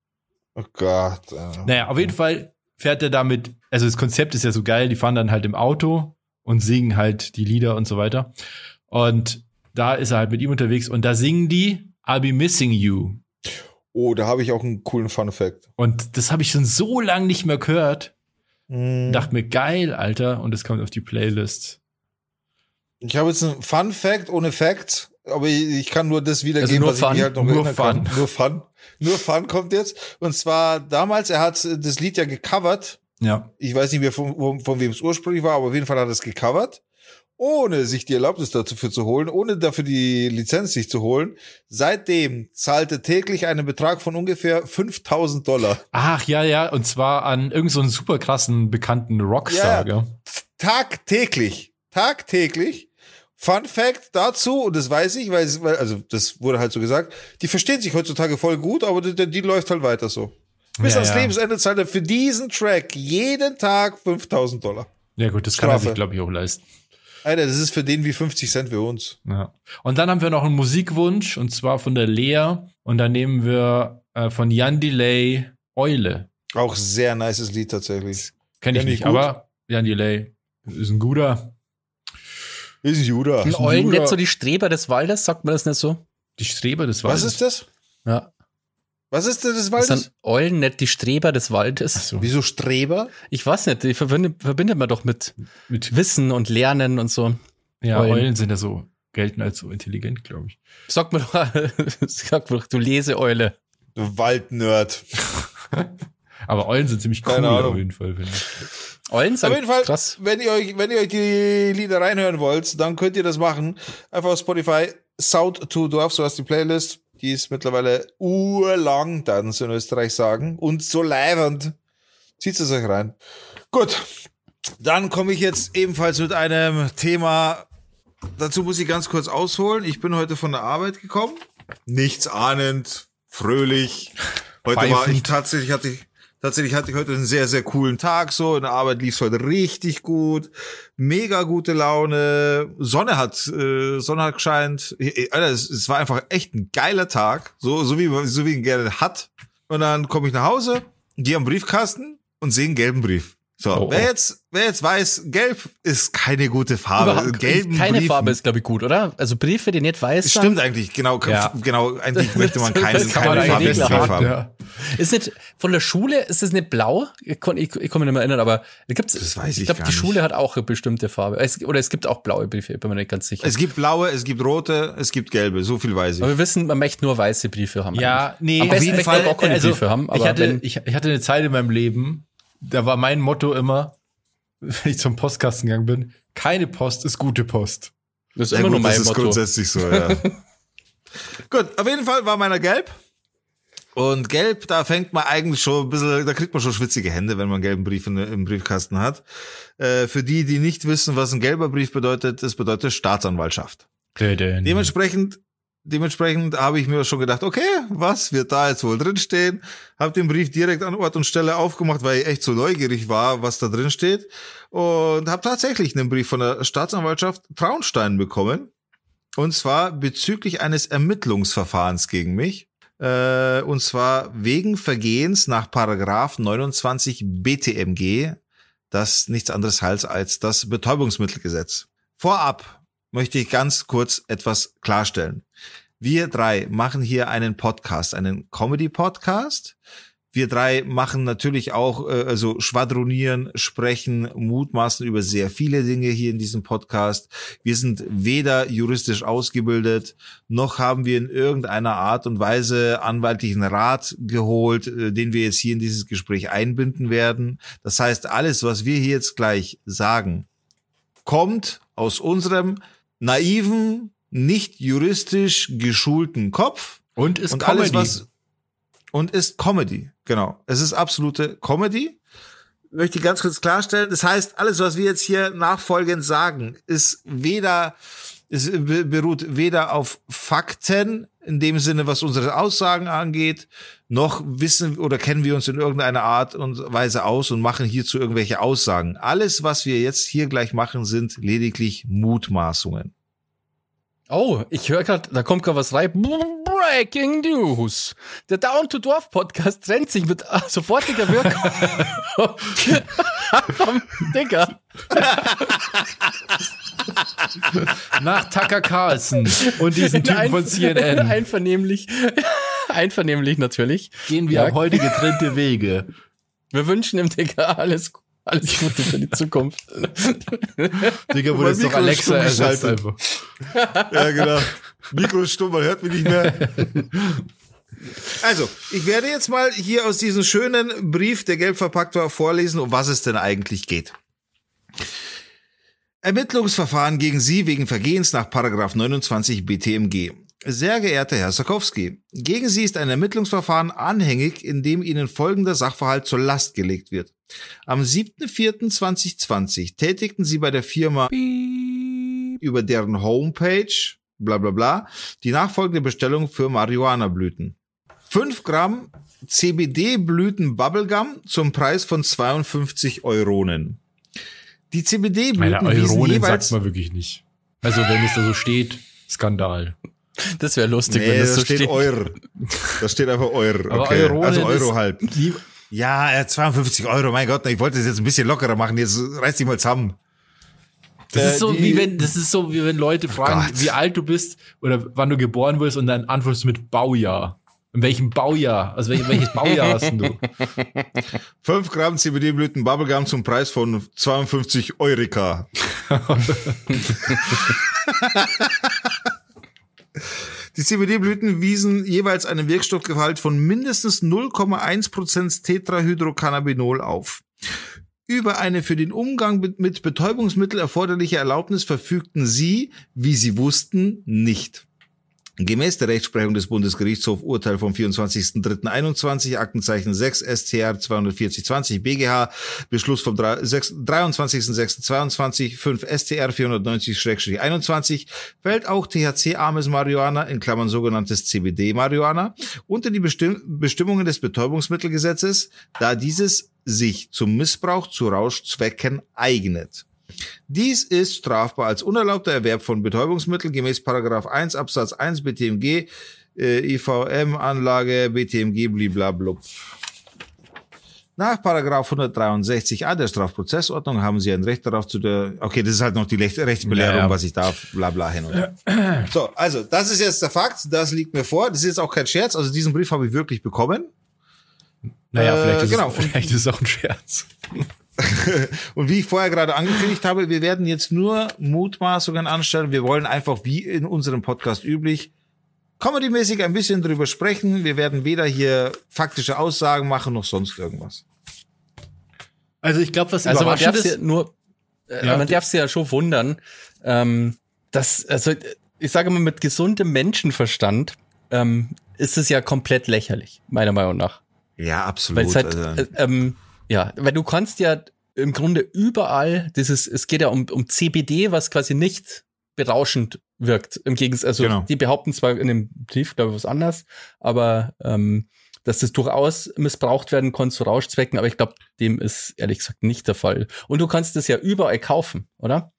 Oh Gott. äh. Naja, auf jeden Fall fährt er damit, also das Konzept ist ja so geil, die fahren dann halt im Auto und singen halt die Lieder und so weiter. Und da ist er halt mit ihm unterwegs und da singen die I'll be missing you. Oh, da habe ich auch einen coolen Fun Fact. Und das habe ich schon so lange nicht mehr gehört. Hm. Dachte mir, geil, Alter. Und es kommt auf die Playlist. Ich habe jetzt einen Fun Fact ohne Facts, aber ich, ich kann nur das wiedergeben, Also nur was Fun, ich mir halt noch nur erinnern kann. Fun. Nur Fun. Nur Fun kommt jetzt. Und zwar damals, er hat das Lied ja gecovert. Ja. Ich weiß nicht mehr, von, von, wem es ursprünglich war, aber auf jeden Fall hat er es gecovert. Ohne sich die Erlaubnis dafür zu holen, ohne dafür die Lizenz sich zu holen. Seitdem zahlt er täglich einen Betrag von ungefähr 5000 Dollar. Ach, ja, ja. Und zwar an irgendeinen so einen super krassen, bekannten Rockstar, Ja. gell? tagtäglich, tagtäglich. Fun Fact dazu, und das weiß ich, weil, es- weil, also das wurde halt so gesagt, die verstehen sich heutzutage voll gut, aber die, die läuft halt weiter so. Bis Ja, ans ja. Lebensende zahlt er für diesen Track jeden Tag 5000 Dollar. Ja, gut, das kann er Strafe. sich, glaube ich, auch leisten. Alter, das ist für den wie 50 Cent für uns. Ja. Und dann haben wir noch einen Musikwunsch, und zwar von der Lea. Und da nehmen wir äh, von Jan Delay Eule. Auch sehr nices Lied tatsächlich. Kenne ich Kenn ich nicht, gut. aber Jan Delay ist ein guter. Ist ein Judah. Ein ein Eulen, nicht so die Streber des Waldes, sagt man das nicht so? Die Streber des Was Waldes. ist das? Ja. Was ist denn das Das Waldes? sind Eulen, nicht die Streber des Waldes. Ach so. Wieso Streber? Ich weiß nicht, die verbindet, verbindet man doch mit Mit, Wissen und Lernen und so. ja, Eulen. Eulen. sind ja so, gelten als so intelligent, glaube ich. Sag mir doch, sag mir doch, du Leseeule. Du Waldnerd. Aber Eulen sind ziemlich cool auf jeden Fall, finde ich. Eulen sind Auf jeden Fall, krass. wenn ihr euch, wenn ihr euch die Lieder reinhören wollt, dann könnt ihr das machen. Einfach auf Spotify, Sound to Dorf, so heißt die Playlist. Die ist mittlerweile urlang, dann in Österreich sagen. Und so leibend. Zieht es euch rein. Gut. Dann komme ich jetzt ebenfalls mit einem Thema. Dazu muss ich ganz kurz ausholen. Ich bin heute von der Arbeit gekommen. Nichts ahnend, fröhlich. Heute war ich Pfeifend. tatsächlich hatte ich Tatsächlich hatte ich heute einen sehr, sehr coolen Tag so. In der Arbeit lief es heute richtig gut. Mega gute Laune. Sonne hat, äh, Sonne hat gescheint. Äh, Alter, es, es war einfach echt ein geiler Tag. So, so wie, so wie ihn gerne hat. Und dann komme ich nach Hause, gehe am Briefkasten und sehe einen gelben Brief. So, Oh, wer oh. jetzt, wer jetzt weiß, gelb ist keine gute Farbe. Gelben keine Briefen- Farbe ist, glaube ich, gut, oder? Also Briefe, die nicht weiß sind, Stimmt eigentlich, genau, Ja. genau, eigentlich möchte man keine, keine man Farbe Brief haben, haben. Ist nicht, von der Schule ist es nicht blau? Ich, kon, ich, ich kann mich nicht mehr erinnern, aber da gibt's, Das weiß ich glaube, gar die nicht. Schule hat auch eine bestimmte Farbe. Es, oder es gibt auch blaue Briefe, ich bin mir nicht ganz sicher. Es gibt blaue, es gibt rote, es gibt gelbe, so viel weiß ich. aber wir wissen, man möchte nur weiße Briefe haben. Ja, eigentlich. nee, Am besten jeden möchte Fall, auch keine also, Briefe haben. Aber ich, hatte, wenn, ich, ich hatte eine Zeit in meinem Leben, da war mein Motto immer, wenn ich zum Postkasten gegangen bin, keine Post ist gute Post. das ist Ja, immer nur gut, mein das ist Motto. grundsätzlich so, ja. gut, auf jeden Fall war meiner gelb. Und gelb, da fängt man eigentlich schon ein bisschen, da kriegt man schon schwitzige Hände, wenn man einen gelben Brief in, im Briefkasten hat. Äh, für die, die nicht wissen, was ein gelber Brief bedeutet, das bedeutet Staatsanwaltschaft. Dementsprechend, dementsprechend habe ich mir schon gedacht, okay, was wird da jetzt wohl drinstehen? Habe den Brief direkt an Ort und Stelle aufgemacht, weil ich echt so neugierig war, was da drin steht. Und habe tatsächlich einen Brief von der Staatsanwaltschaft Traunstein bekommen. Und zwar bezüglich eines Ermittlungsverfahrens gegen mich. Äh, und zwar wegen Vergehens nach Paragraph 29 BTMG, das nichts anderes heißt als das Betäubungsmittelgesetz. Vorab möchte ich ganz kurz etwas klarstellen. Wir drei machen hier einen Podcast, einen Comedy-Podcast. Wir drei machen natürlich auch, äh, also schwadronieren, sprechen, mutmaßen über sehr viele Dinge hier in diesem Podcast. Wir sind weder juristisch ausgebildet, noch haben wir in irgendeiner Art und Weise anwaltlichen Rat geholt, äh, den wir jetzt hier in dieses Gespräch einbinden werden. Das heißt, alles, was wir hier jetzt gleich sagen, kommt aus unserem naiven, nicht juristisch geschulten Kopf Und ist und Comedy. alles was und ist Comedy. Genau, es ist absolute Comedy. Möchte ich ganz kurz klarstellen. Das heißt, alles, was wir jetzt hier nachfolgend sagen, ist weder es be- beruht weder auf Fakten in dem Sinne, was unsere Aussagen angeht, noch wissen oder kennen wir uns in irgendeiner Art und Weise aus und machen hierzu irgendwelche Aussagen. Alles, was wir jetzt hier gleich machen, sind lediglich Mutmaßungen. Oh, ich höre gerade, da kommt gerade was rein. Breaking News. Der Down to Dorf Podcast trennt sich mit sofortiger Wirkung vom Digger. Nach Tucker Carlson und diesen Typen von CNN Einvernehmlich. Einvernehmlich natürlich. gehen wir Ja. ab heute getrennte Wege. Wir wünschen dem Digger alles, alles Gute für die Zukunft. Digga, wurde es doch Alexa ersetzt einfach. Ja, genau. Mikro ist stumm, man hört mich nicht mehr. Also, ich werde jetzt mal hier aus diesem schönen Brief, der gelb verpackt war, vorlesen, um was es denn eigentlich geht. Ermittlungsverfahren gegen Sie wegen Vergehens nach Paragraph 29 BTMG. Sehr geehrter Herr Sarkowski, gegen Sie ist ein Ermittlungsverfahren anhängig, in dem Ihnen folgender Sachverhalt zur Last gelegt wird. Am 7.4.2020 tätigten Sie bei der Firma über deren Homepage, bla bla bla, die nachfolgende Bestellung für Marihuana-Blüten. 5 Gramm CBD-Blüten Bubblegum zum Preis von 52 Euronen. Die Meine CBD-Blüten wiesen sagt man wirklich nicht. Also wenn es da so steht, Skandal. Das wäre lustig, Nee, wenn das da so steht steht. Euro. Da steht einfach Euro. Aber Okay. Euronen also Euro halt. Lieb, Ja, äh, 52 Euro, mein Gott, ich wollte es jetzt ein bisschen lockerer machen, jetzt reiß dich mal zusammen. Das Äh, ist so die- wie wenn das ist so wie wenn Leute fragen, Gott. wie alt du bist oder wann du geboren wurdest und dann antwortest du mit Baujahr. In welchem Baujahr? Also welches, welches Baujahr hast du? 5 Gramm CBD-Blüten Bubblegum zum Preis von 52 Eurika. Die CBD-Blüten wiesen jeweils einen Wirkstoffgehalt von mindestens 0,1% Tetrahydrocannabinol auf. Über eine für den Umgang mit- mit Betäubungsmittel erforderliche Erlaubnis verfügten sie, wie sie wussten, nicht. Gemäß der Rechtsprechung des Bundesgerichtshofs Urteil vom 24.03.21, Aktenzeichen 6 STR 24020 BGH, Beschluss vom 3 6 23.06.22, 5 STR 490-21, fällt auch THC-armes Marihuana, in Klammern sogenanntes CBD-Marihuana, unter die Bestimm Bestimmungen des Betäubungsmittelgesetzes, da dieses sich zum Missbrauch zu Rauschzwecken eignet. Dies ist strafbar als unerlaubter Erwerb von Betäubungsmitteln gemäß Paragraph 1 Absatz 1 BTMG, äh, IVM-Anlage, BTMG, bliblablub. Nach Paragraph 163a der Strafprozessordnung haben Sie ein Recht darauf zu der, okay, das ist halt noch die Recht- Rechtsbelehrung, Ja, ja. was ich darf, bla bla hin und her. So, also, das ist jetzt der Fakt, das liegt mir vor, das ist jetzt auch kein Scherz, also diesen Brief habe ich wirklich bekommen. Naja, Äh, vielleicht, ist genau. es, vielleicht ist es auch ein Scherz. Und wie ich vorher gerade angekündigt habe, wir werden jetzt nur Mutmaßungen anstellen. Wir wollen einfach wie in unserem Podcast üblich comedymäßig ein bisschen drüber sprechen. Wir werden weder hier faktische Aussagen machen noch sonst irgendwas. Also ich glaube, was Also man überraschend darf ist, ja nur, äh, Ja. man darf sich ja schon wundern, ähm, dass, also ich sage mal, mit gesundem Menschenverstand ähm, ist es ja komplett lächerlich, meiner Meinung nach. Ja, absolut. Weil es halt, also, äh, ähm, ja, weil du kannst ja im Grunde überall dieses, es geht ja um, um CBD, was quasi nicht berauschend wirkt. Im Gegensatz, also Genau. die behaupten zwar in dem Brief, glaube ich, was anderes, aber ähm, dass das durchaus missbraucht werden kann zu Rauschzwecken, aber ich glaube, dem ist ehrlich gesagt nicht der Fall. Und du kannst das ja überall kaufen, oder?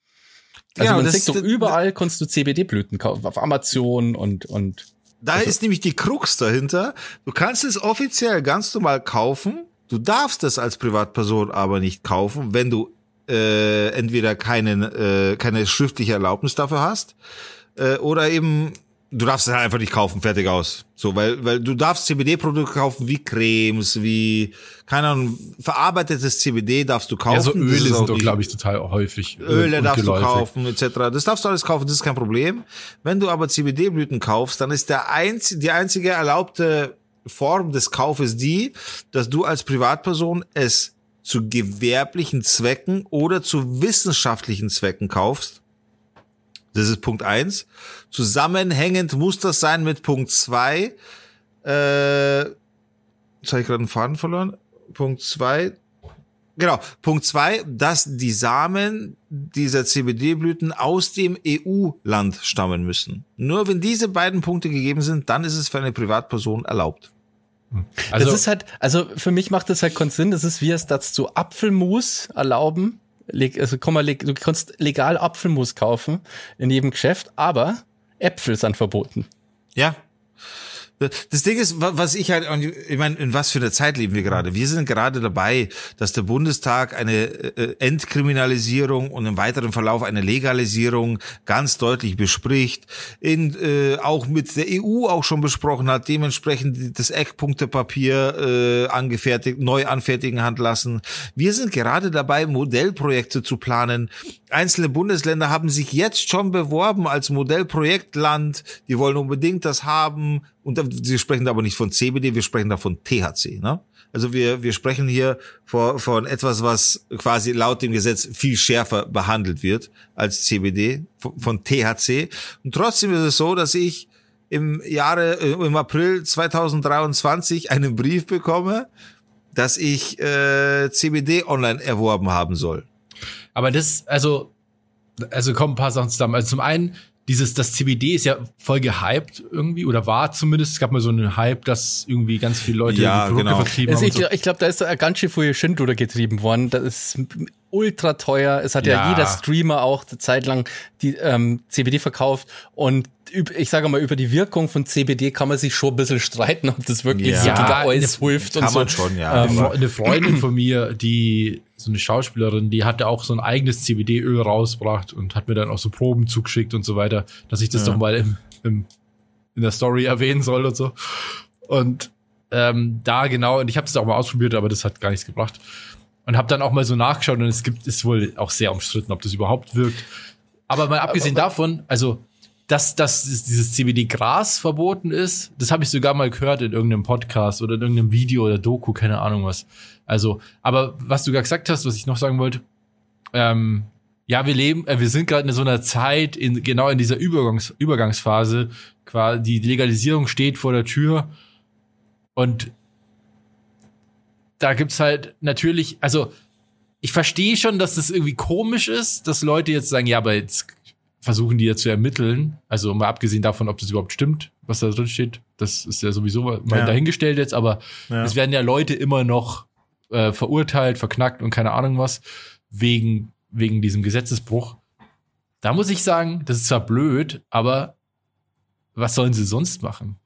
Also Genau, man das sieht doch überall kannst du CBD-Blüten kaufen, auf Amazon und, und da also- ist nämlich die Krux dahinter. Du kannst es offiziell ganz normal kaufen. Du darfst es als Privatperson aber nicht kaufen, wenn du äh, entweder keinen, äh, keine schriftliche Erlaubnis dafür hast äh, oder eben du darfst es halt einfach nicht kaufen, fertig aus. So, weil, weil du darfst CBD-Produkte kaufen wie Cremes, wie, keine Ahnung, verarbeitetes CBD darfst du kaufen. ja, so Öle sind doch, glaube ich, total häufig. Öle darfst geläufig. du kaufen, etc. Das darfst du alles kaufen, das ist kein Problem. Wenn du aber CBD-Blüten kaufst, dann ist der einz die einzige erlaubte Form des Kaufes die, dass du als Privatperson es zu gewerblichen Zwecken oder zu wissenschaftlichen Zwecken kaufst. Das ist Punkt eins. Zusammenhängend muss das sein mit Punkt zwei. Äh, jetzt habe ich gerade einen Faden verloren. Punkt zwei. Genau, Punkt zwei, dass die Samen dieser CBD-Blüten aus dem EU-Land stammen müssen. Nur wenn diese beiden Punkte gegeben sind, dann ist es für eine Privatperson erlaubt. Also, das ist halt, also für mich macht das halt keinen Sinn. Das ist wie es dazu Apfelmus erlauben. Also komm mal, du kannst legal Apfelmus kaufen in jedem Geschäft, aber Äpfel sind verboten. Ja. Das Ding ist, wa- was ich halt, ich meine, in was für einer Zeit leben wir gerade? Wir sind gerade dabei, dass der Bundestag eine äh, Entkriminalisierung und im weiteren Verlauf eine Legalisierung ganz deutlich bespricht, in, äh, auch mit der EU auch schon besprochen hat, dementsprechend das Eckpunktepapier äh, angefertigt, neu anfertigen hat lassen. Wir sind gerade dabei, Modellprojekte zu planen. Einzelne Bundesländer haben sich jetzt schon beworben als Modellprojektland. Die wollen unbedingt das haben. Und wir sprechen da aber nicht von CBD, wir sprechen da von THC. Ne? Also wir, wir sprechen hier von, von etwas, was quasi laut dem Gesetz viel schärfer behandelt wird als CBD, von, von THC. Und trotzdem ist es so, dass ich im Jahre, äh, im April 2023 einen Brief bekomme, dass ich äh, CBD online erworben haben soll. Aber das, also, also kommen ein paar Sachen zusammen. Also zum einen, dieses, das CBD ist ja voll gehypt irgendwie, oder war zumindest. Es gab mal so einen Hype, dass irgendwie ganz viele Leute Ja, die Produkte genau. vertrieben Also haben. ich so. glaube, ich glaub, da ist da ganz schön viel Schindluder getrieben worden. Das ist ultra teuer. Es hat ja, Ja. jeder Streamer auch eine Zeit lang die ähm, CBD verkauft und ich sage mal, über die Wirkung von CBD kann man sich schon ein bisschen streiten, ob das wirklich Ja, so gegen eine- alles hilft und Kann so. man schon, ja. Eine Ähm, eine Freundin von mir, die so eine Schauspielerin, die hatte auch so ein eigenes CBD-Öl rausgebracht und hat mir dann auch so Proben zugeschickt und so weiter, dass ich das Ja. doch mal im, im, in der Story erwähnen soll und so. Und ähm, da genau, und ich habe es auch mal ausprobiert, aber das hat gar nichts gebracht. Und habe dann auch mal so nachgeschaut und es gibt, ist wohl auch sehr umstritten, ob das überhaupt wirkt. Aber mal abgesehen davon, also dass, dass dieses CBD-Gras verboten ist, das habe ich sogar mal gehört in irgendeinem Podcast oder in irgendeinem Video oder Doku, keine Ahnung was. Also, aber was du gerade gesagt hast, was ich noch sagen wollte, ähm, ja, wir leben, äh, wir sind gerade in so einer Zeit, in, genau in dieser Übergangs, Übergangsphase, quasi die Legalisierung steht vor der Tür und da gibt's halt natürlich, also ich verstehe schon, dass das irgendwie komisch ist, dass Leute jetzt sagen, ja, aber jetzt versuchen die ja zu ermitteln. Also mal abgesehen davon, ob das überhaupt stimmt, was da drin steht. Das ist ja sowieso mal Ja. dahingestellt jetzt, aber Ja. es werden ja Leute immer noch äh, verurteilt, verknackt und keine Ahnung was, wegen, wegen diesem Gesetzesbruch. Da muss ich sagen, das ist zwar blöd, aber was sollen sie sonst machen?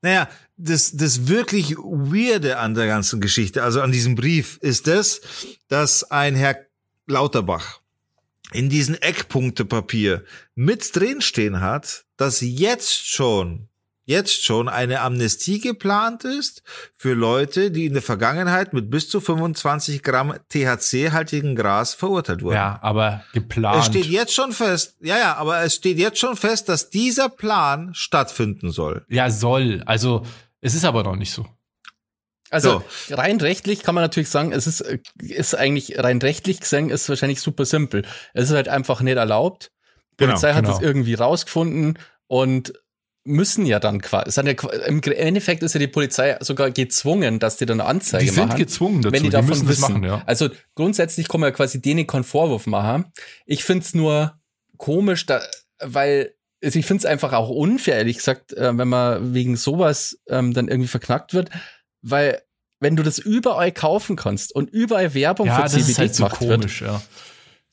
Naja, das, das wirklich Weirde an der ganzen Geschichte, also an diesem Brief, ist das, dass ein Herr Lauterbach in diesen Eckpunktepapier mit drinstehen hat, dass jetzt schon jetzt schon eine Amnestie geplant ist für Leute, die in der Vergangenheit mit bis zu 25 Gramm THC-haltigen Gras verurteilt wurden. Ja, aber geplant. Es steht jetzt schon fest, ja, ja, aber es steht jetzt schon fest, dass dieser Plan stattfinden soll. Ja, soll. Also, es ist aber noch nicht so. Also so. rein rechtlich kann man natürlich sagen, es ist, ist eigentlich rein rechtlich gesehen ist wahrscheinlich super simpel. Es ist halt einfach nicht erlaubt. Die Polizei genau, hat genau. das irgendwie rausgefunden und müssen ja dann quasi, ja, im Endeffekt ist ja die Polizei sogar gezwungen, dass die dann eine Anzeige machen. Die sind machen, gezwungen dazu, wenn die, die davon wissen. Machen, ja. Also grundsätzlich kann man ja quasi denen keinen Vorwurf machen. Ich find's nur komisch, da, weil also ich find's einfach auch unfair, ehrlich gesagt, äh, wenn man wegen sowas ähm, dann irgendwie verknackt wird, weil wenn du das überall kaufen kannst und überall Werbung ja, für CBD halt gemacht so komisch, wird, ja.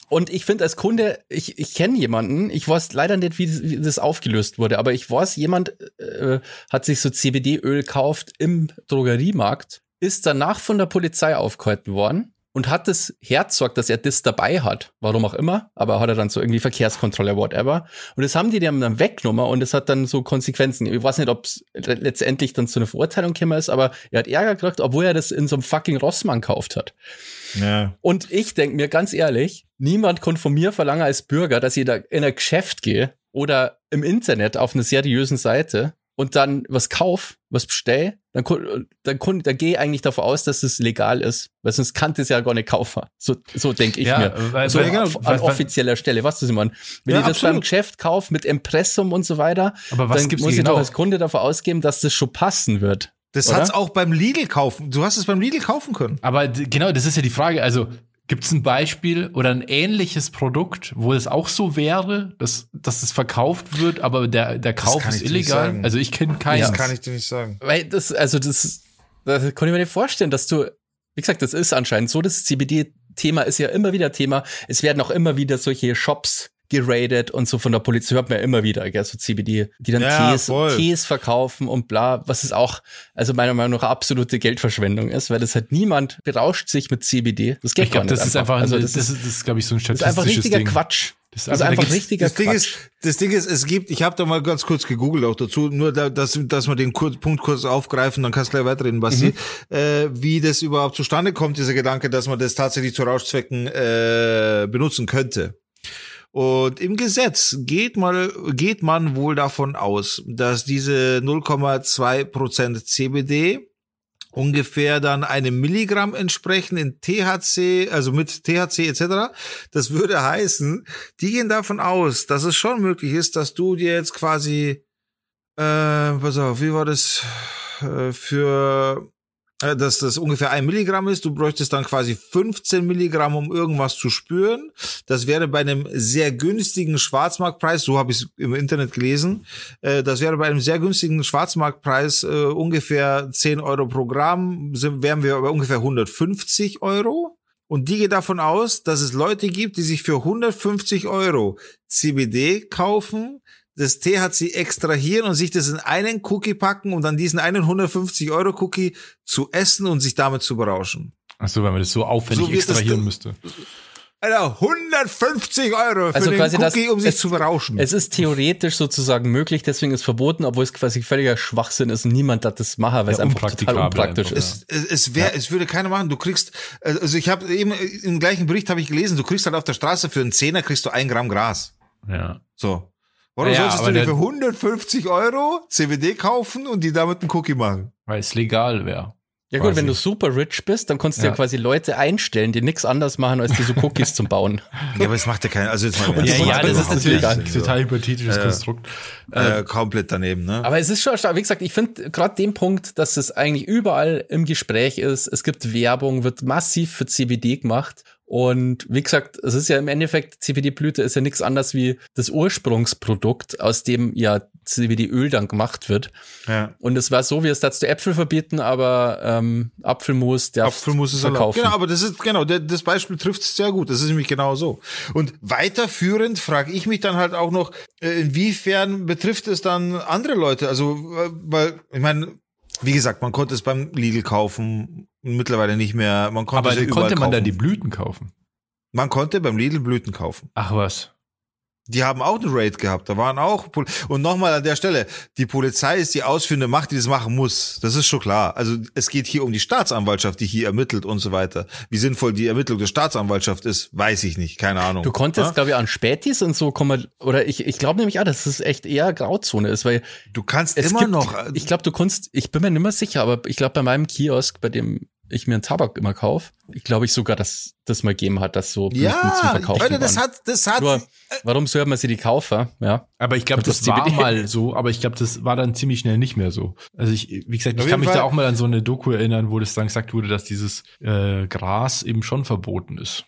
Und ich finde als Kunde, ich, ich kenne jemanden, ich weiß leider nicht, wie das, wie das aufgelöst wurde, aber ich weiß, jemand äh, hat sich so CBD-Öl gekauft im Drogeriemarkt, ist danach von der Polizei aufgehalten worden und hat das hergesorgt, dass er das dabei hat. Warum auch immer, aber hat er dann so irgendwie Verkehrskontrolle, whatever. Und das haben die dann weggenommen und das hat dann so Konsequenzen. Ich weiß nicht, ob es letztendlich dann zu einer Verurteilung gekommen ist, aber er hat Ärger gekriegt, obwohl er das in so einem fucking Rossmann gekauft hat. Ja. Und ich denke mir ganz ehrlich, niemand kann von mir verlangen als Bürger, dass ich da in ein Geschäft gehe oder im Internet auf einer seriösen Seite und dann was kauf, was bestell, dann, dann, dann gehe ich eigentlich davon aus, dass es legal ist, weil sonst kann es ja gar nicht kaufen. So, so denke ich ja, mir. Weil, so weil, an weil, offizieller Stelle, was du Simon? Wenn ja, ich das absolut. beim Geschäft kaufe mit Impressum und so weiter, Aber was dann muss ich genau? doch als Kunde davon ausgeben, dass das schon passen wird. Das oder? hat's auch beim Lidl kaufen. Du hast es beim Lidl kaufen können. Aber genau, das ist ja die Frage. Also gibt es ein Beispiel oder ein ähnliches Produkt, wo es auch so wäre, dass, dass es verkauft wird, aber der, der Kauf ist illegal? Also ich kenne keinen. Das kann ich dir nicht sagen. Weil das, also das, das kann ich mir nicht vorstellen, dass du, wie gesagt, das ist anscheinend so, das CBD-Thema ist ja immer wieder Thema. Es werden auch immer wieder solche Shops geradet und so von der Polizei hört man ja immer wieder, gell, so CBD, die dann ja, Tees, Tees verkaufen und bla, was ist auch, also meiner Meinung nach absolute Geldverschwendung ist, weil das halt niemand berauscht sich mit CBD. Das geht ich glaub, gar nicht. Das ist einfach, also das, das ist, das ist glaube ich, so ein statistisches Das ist einfach richtiger Ding. Quatsch. Das ist, einfach, das richtiger das Quatsch. Ding ist, das Ding ist, es gibt, ich habe da mal ganz kurz gegoogelt auch dazu, nur da, dass, dass wir den Kur Punkt kurz aufgreifen, dann kannst du gleich weiterreden, Basti, mhm. äh, wie das überhaupt zustande kommt, dieser Gedanke, dass man das tatsächlich zu Rauschzwecken äh, benutzen könnte. Und im Gesetz geht mal, geht man wohl davon aus, dass diese 0,2 Prozent CBD ungefähr dann einem Milligramm entsprechen in THC, also mit THC etc. Das würde heißen, die gehen davon aus, dass es schon möglich ist, dass du dir jetzt quasi, äh, pass auf, wie war das, äh, für dass das ungefähr ein Milligramm ist. Du bräuchtest dann quasi 15 Milligramm, um irgendwas zu spüren. Das wäre bei einem sehr günstigen Schwarzmarktpreis, so habe ich es im Internet gelesen, äh, das wäre bei einem sehr günstigen Schwarzmarktpreis äh, ungefähr 10 Euro pro Gramm, wären wir bei ungefähr 150 Euro. Und die geht davon aus, dass es Leute gibt, die sich für 150 Euro CBD kaufen, das THC extrahieren und sich das in einen Cookie packen und dann diesen einen 150 Euro Cookie zu essen und sich damit zu berauschen. Ach so, wenn man das so aufwendig so extrahieren müsste. Alter, 150 Euro für also den Cookie, das, um sich es, zu berauschen. Es ist theoretisch sozusagen möglich, deswegen ist verboten, obwohl es quasi völliger Schwachsinn ist und niemand hat das machen, weil ja, es einfach total unpraktisch ist. Es, es, wär, ja. es würde keiner machen. Du kriegst, also ich habe eben im gleichen Bericht habe ich gelesen, du kriegst halt auf der Straße für einen Zehner kriegst du ein Gramm Gras. Ja. So. Warum ja, solltest du dir für 150 Euro CBD kaufen und die damit einen Cookie machen? Weil es legal wäre. Ja gut, wenn du super rich bist, dann kannst du ja, ja quasi Leute einstellen, die nichts anderes machen, als diese Cookies zum Bauen. Ja, aber es macht ja keinen, also jetzt mal ja, ja, das ist natürlich ein total hypothetisches äh, Konstrukt. Äh, komplett daneben, ne? Aber es ist schon. Wie gesagt, ich finde gerade den Punkt, dass es eigentlich überall im Gespräch ist. Es gibt Werbung, wird massiv für CBD gemacht Und wie gesagt, es ist ja im Endeffekt, CBD-Blüte ist ja nichts anderes wie das Ursprungsprodukt, aus dem ja CBD-Öl dann gemacht wird. Ja. Und es war so, wie es dazu Äpfel verbieten, aber ähm, Apfelmus, der Apfelmus ist erlaubt. Genau, aber das ist genau, das Beispiel trifft es sehr gut. Das ist nämlich genau so. Und weiterführend frage ich mich dann halt auch noch, äh, inwiefern betrifft es dann andere Leute? Also, äh, weil, ich meine, wie gesagt, man konnte es beim Lidl kaufen, mittlerweile nicht mehr. Man konnte Aber konnte man da die Blüten kaufen? Man konnte beim Lidl Blüten kaufen. Ach was. Die haben auch einen Raid gehabt. Da waren auch Pol und nochmal an der Stelle: Die Polizei ist die ausführende Macht, die das machen muss. Das ist schon klar. Also es geht hier um die Staatsanwaltschaft, die hier ermittelt und so weiter. Wie sinnvoll die Ermittlung der Staatsanwaltschaft ist, weiß ich nicht. Keine Ahnung. Du konntest, Ja? glaube ich, an Spätis und so kommen, oder ich, ich glaube nämlich auch, dass es echt eher Grauzone ist, weil Du kannst immer gibt, noch. äh, ich glaube, du kannst, ich bin mir nicht mehr sicher, aber ich glaube, bei meinem Kiosk, bei dem ich mir einen Tabak immer kaufe, ich glaube ich sogar, dass das mal gegeben hat, dass so Blüten zum ja, Verkaufen Leute, das waren. hat, das hat. Nur, warum soll man sie die kaufen? Ja. Aber ich glaube, das das war mal so, aber ich glaube, das war dann ziemlich schnell nicht mehr so. Also ich, wie gesagt, ich kann mich Fall- da auch mal an so eine Doku erinnern, wo das dann gesagt wurde, dass dieses äh, Gras eben schon verboten ist.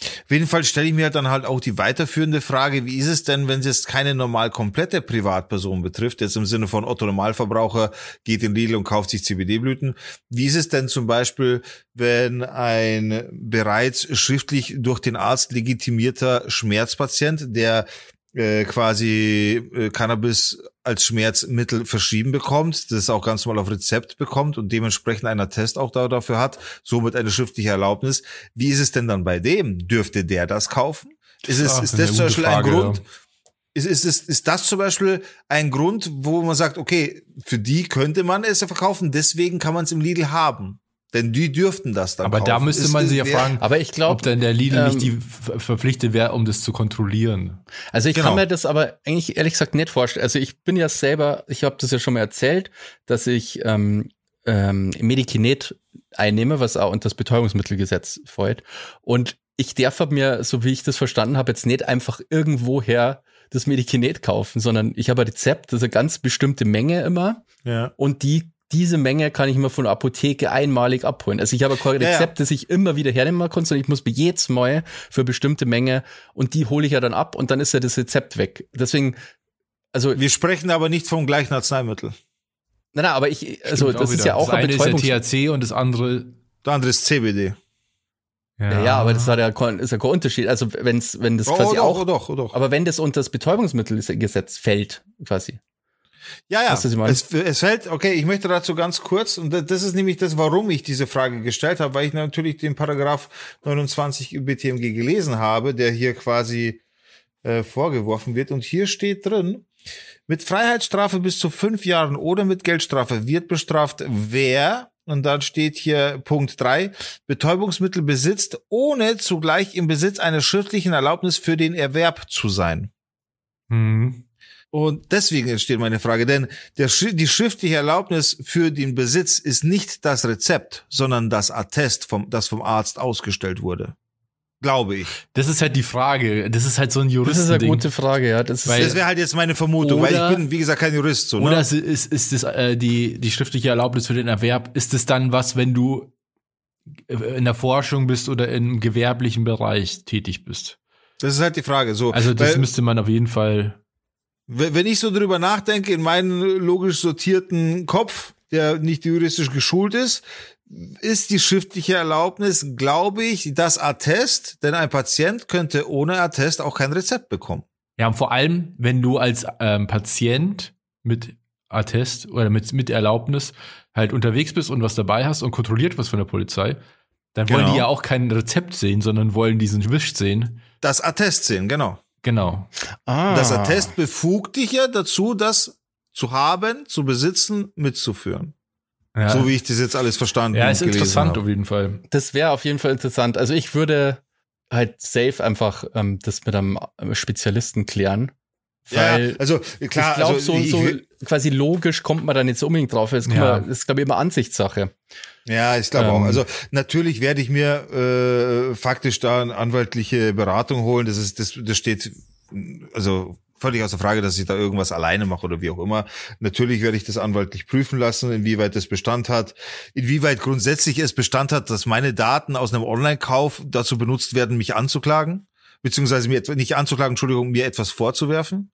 Auf jeden Fall stelle ich mir dann halt auch die weiterführende Frage, wie ist es denn, wenn es jetzt keine normal komplette Privatperson betrifft, jetzt im Sinne von Otto Normalverbraucher geht in Lidl und kauft sich CBD-Blüten. Wie ist es denn zum Beispiel, wenn ein bereits schriftlich durch den Arzt legitimierter Schmerzpatient, der äh, quasi äh, Cannabis als Schmerzmittel verschrieben bekommt, das auch ganz normal auf Rezept bekommt und dementsprechend einen Attest auch da, dafür hat, somit eine schriftliche Erlaubnis. Wie ist es denn dann bei dem? Dürfte der das kaufen? Ist es, Ach, ist das zum Beispiel Frage, ein Grund? ja. Ist, ist, ist, ist das zum Beispiel ein Grund, wo man sagt, okay, für die könnte man es ja verkaufen, deswegen kann man es im Lidl haben. Denn die dürften das dann Aber da kaufen. müsste Ist- man sich ja fragen, Aber ich glaube, ob dann der Lidl ähm, nicht die ver- verpflichtet wäre, um das zu kontrollieren. Also ich Genau. kann mir das aber eigentlich ehrlich gesagt nicht vorstellen. Also ich bin ja selber, ich habe das ja schon mal erzählt, dass ich ähm, ähm, Medikinet einnehme, was auch unter das Betäubungsmittelgesetz fällt. Und ich darf hab mir, so wie ich das verstanden habe, jetzt nicht einfach irgendwoher das Medikinet kaufen, sondern ich habe ein Rezept, das ist eine ganz bestimmte Menge immer. Ja. Und die, diese Menge kann ich mir von der Apotheke einmalig abholen. Also ich habe kein Ja, ja. Rezept, das ich immer wieder hernehmen kann, sondern ich muss mir jedes Mal für bestimmte Menge und die hole ich ja dann ab und dann ist ja das Rezept weg. Deswegen, also, Wir sprechen aber nicht vom gleichen Arzneimittel. nein, nein, aber ich, also Stimmt das ist wieder. ja auch das ein eine ist ja Betäubungs... THC und das andere Der andere ist CBD. Ja, ja, aber das hat ja kein, ist ja kein Unterschied. Also wenn's, wenn das quasi oh, doch, auch, oh, doch, oh, doch. aber wenn das unter das Betäubungsmittelgesetz fällt, quasi. Ja, ja. Weißt du, was ich meine? Es, es fällt, okay, ich möchte dazu ganz kurz, und das- ist nämlich das, warum ich diese Frage gestellt habe, weil ich natürlich den Paragraph 29 BTMG gelesen habe, der hier quasi äh, vorgeworfen wird. Und hier steht drin, mit Freiheitsstrafe bis zu fünf Jahren oder mit Geldstrafe wird bestraft, wer, und dann steht hier Punkt drei Betäubungsmittel besitzt, ohne zugleich im Besitz einer schriftlichen Erlaubnis für den Erwerb zu sein. Hm. Und deswegen entsteht meine Frage, denn der, die schriftliche Erlaubnis für den Besitz ist nicht das Rezept, sondern das Attest, vom, das vom Arzt ausgestellt wurde. Glaube ich. Das ist halt die Frage. Das ist halt so ein Das ist eine gute Frage, ja. Das ist Weil- Das wäre halt jetzt meine Vermutung, weil Oder- ich bin, wie gesagt, kein Jurist. So, Oder ne? es ist, ist das, äh, die, die schriftliche Erlaubnis für den Erwerb, ist es dann was, wenn du äh, in der Forschung bist oder im gewerblichen Bereich tätig bist? Das ist halt die Frage. So, Also das weil, müsste man auf jeden Fall. Wenn ich so drüber nachdenke, in meinen logisch sortierten Kopf, der nicht juristisch geschult ist, ist die schriftliche Erlaubnis, glaube ich, das Attest, denn ein Patient könnte ohne Attest auch kein Rezept bekommen. Ja, und vor allem, wenn du als ähm, Patient mit Attest oder mit, mit Erlaubnis halt unterwegs bist und was dabei hast und kontrolliert wirst von der Polizei, dann wollen Genau. die ja auch kein Rezept sehen, sondern wollen diesen Wisch sehen. Das Attest sehen, genau. Genau. ah. Das Attest befugt dich ja dazu, das zu haben, zu besitzen, mitzuführen. Ja, So wie ich das jetzt alles verstanden ja und ist interessant habe. auf jeden Fall. Das wäre auf jeden Fall interessant. Also ich würde halt safe einfach ähm, das mit einem Spezialisten klären. Weil ja, also klar, ich glaube, also so, ich, so quasi logisch kommt man da nicht so unbedingt drauf. Das, Ja. man, das ist, glaube ich, immer Ansichtssache. ja, ich glaube Ähm. auch. Also natürlich werde ich mir äh, faktisch da eine anwaltliche Beratung holen. Das ist, das, das steht also völlig außer Frage, dass ich da irgendwas alleine mache oder wie auch immer. Natürlich werde ich das anwaltlich prüfen lassen, inwieweit das Bestand hat, inwieweit grundsätzlich es Bestand hat, dass meine Daten aus einem Online-Kauf dazu benutzt werden, mich anzuklagen, beziehungsweise mir etwa nicht anzuklagen, Entschuldigung, mir etwas vorzuwerfen.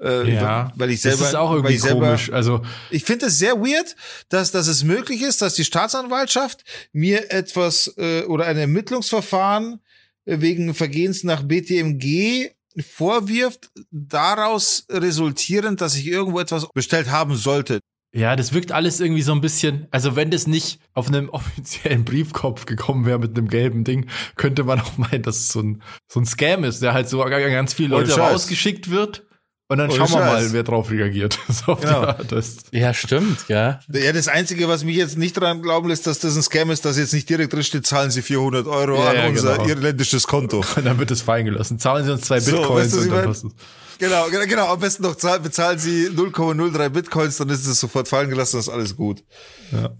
Äh, Ja, weil ich selber, das ist auch irgendwie selber, komisch. Also ich finde es sehr weird, dass, dass es möglich ist, dass die Staatsanwaltschaft mir etwas äh, oder ein Ermittlungsverfahren äh, wegen Vergehens nach BTMG vorwirft, daraus resultierend, dass ich irgendwo etwas bestellt haben sollte. Ja, das wirkt alles irgendwie so ein bisschen, also wenn das nicht auf einem offiziellen Briefkopf gekommen wäre mit einem gelben Ding, könnte man auch meinen, dass es so ein, so ein Scam ist, der halt so an ganz viele Leute rausgeschickt wird und dann Ohne schauen wir Scheiß. mal, wer drauf reagiert. so Genau. Das, Ja, stimmt, ja. Ja, das Einzige, was mich jetzt nicht daran glauben lässt, dass das ein Scam ist, dass jetzt nicht direkt drin steht, zahlen Sie 400 Euro Ja, an ja, unser genau. irländisches Konto. und dann wird es fallen gelassen. Zahlen Sie uns zwei So, Bitcoins weißt du, und dann passt es. Genau, genau, genau. Am besten noch zahl- bezahlen Sie 0,03 Bitcoins, dann ist es sofort fallen gelassen, ist alles gut. Ja,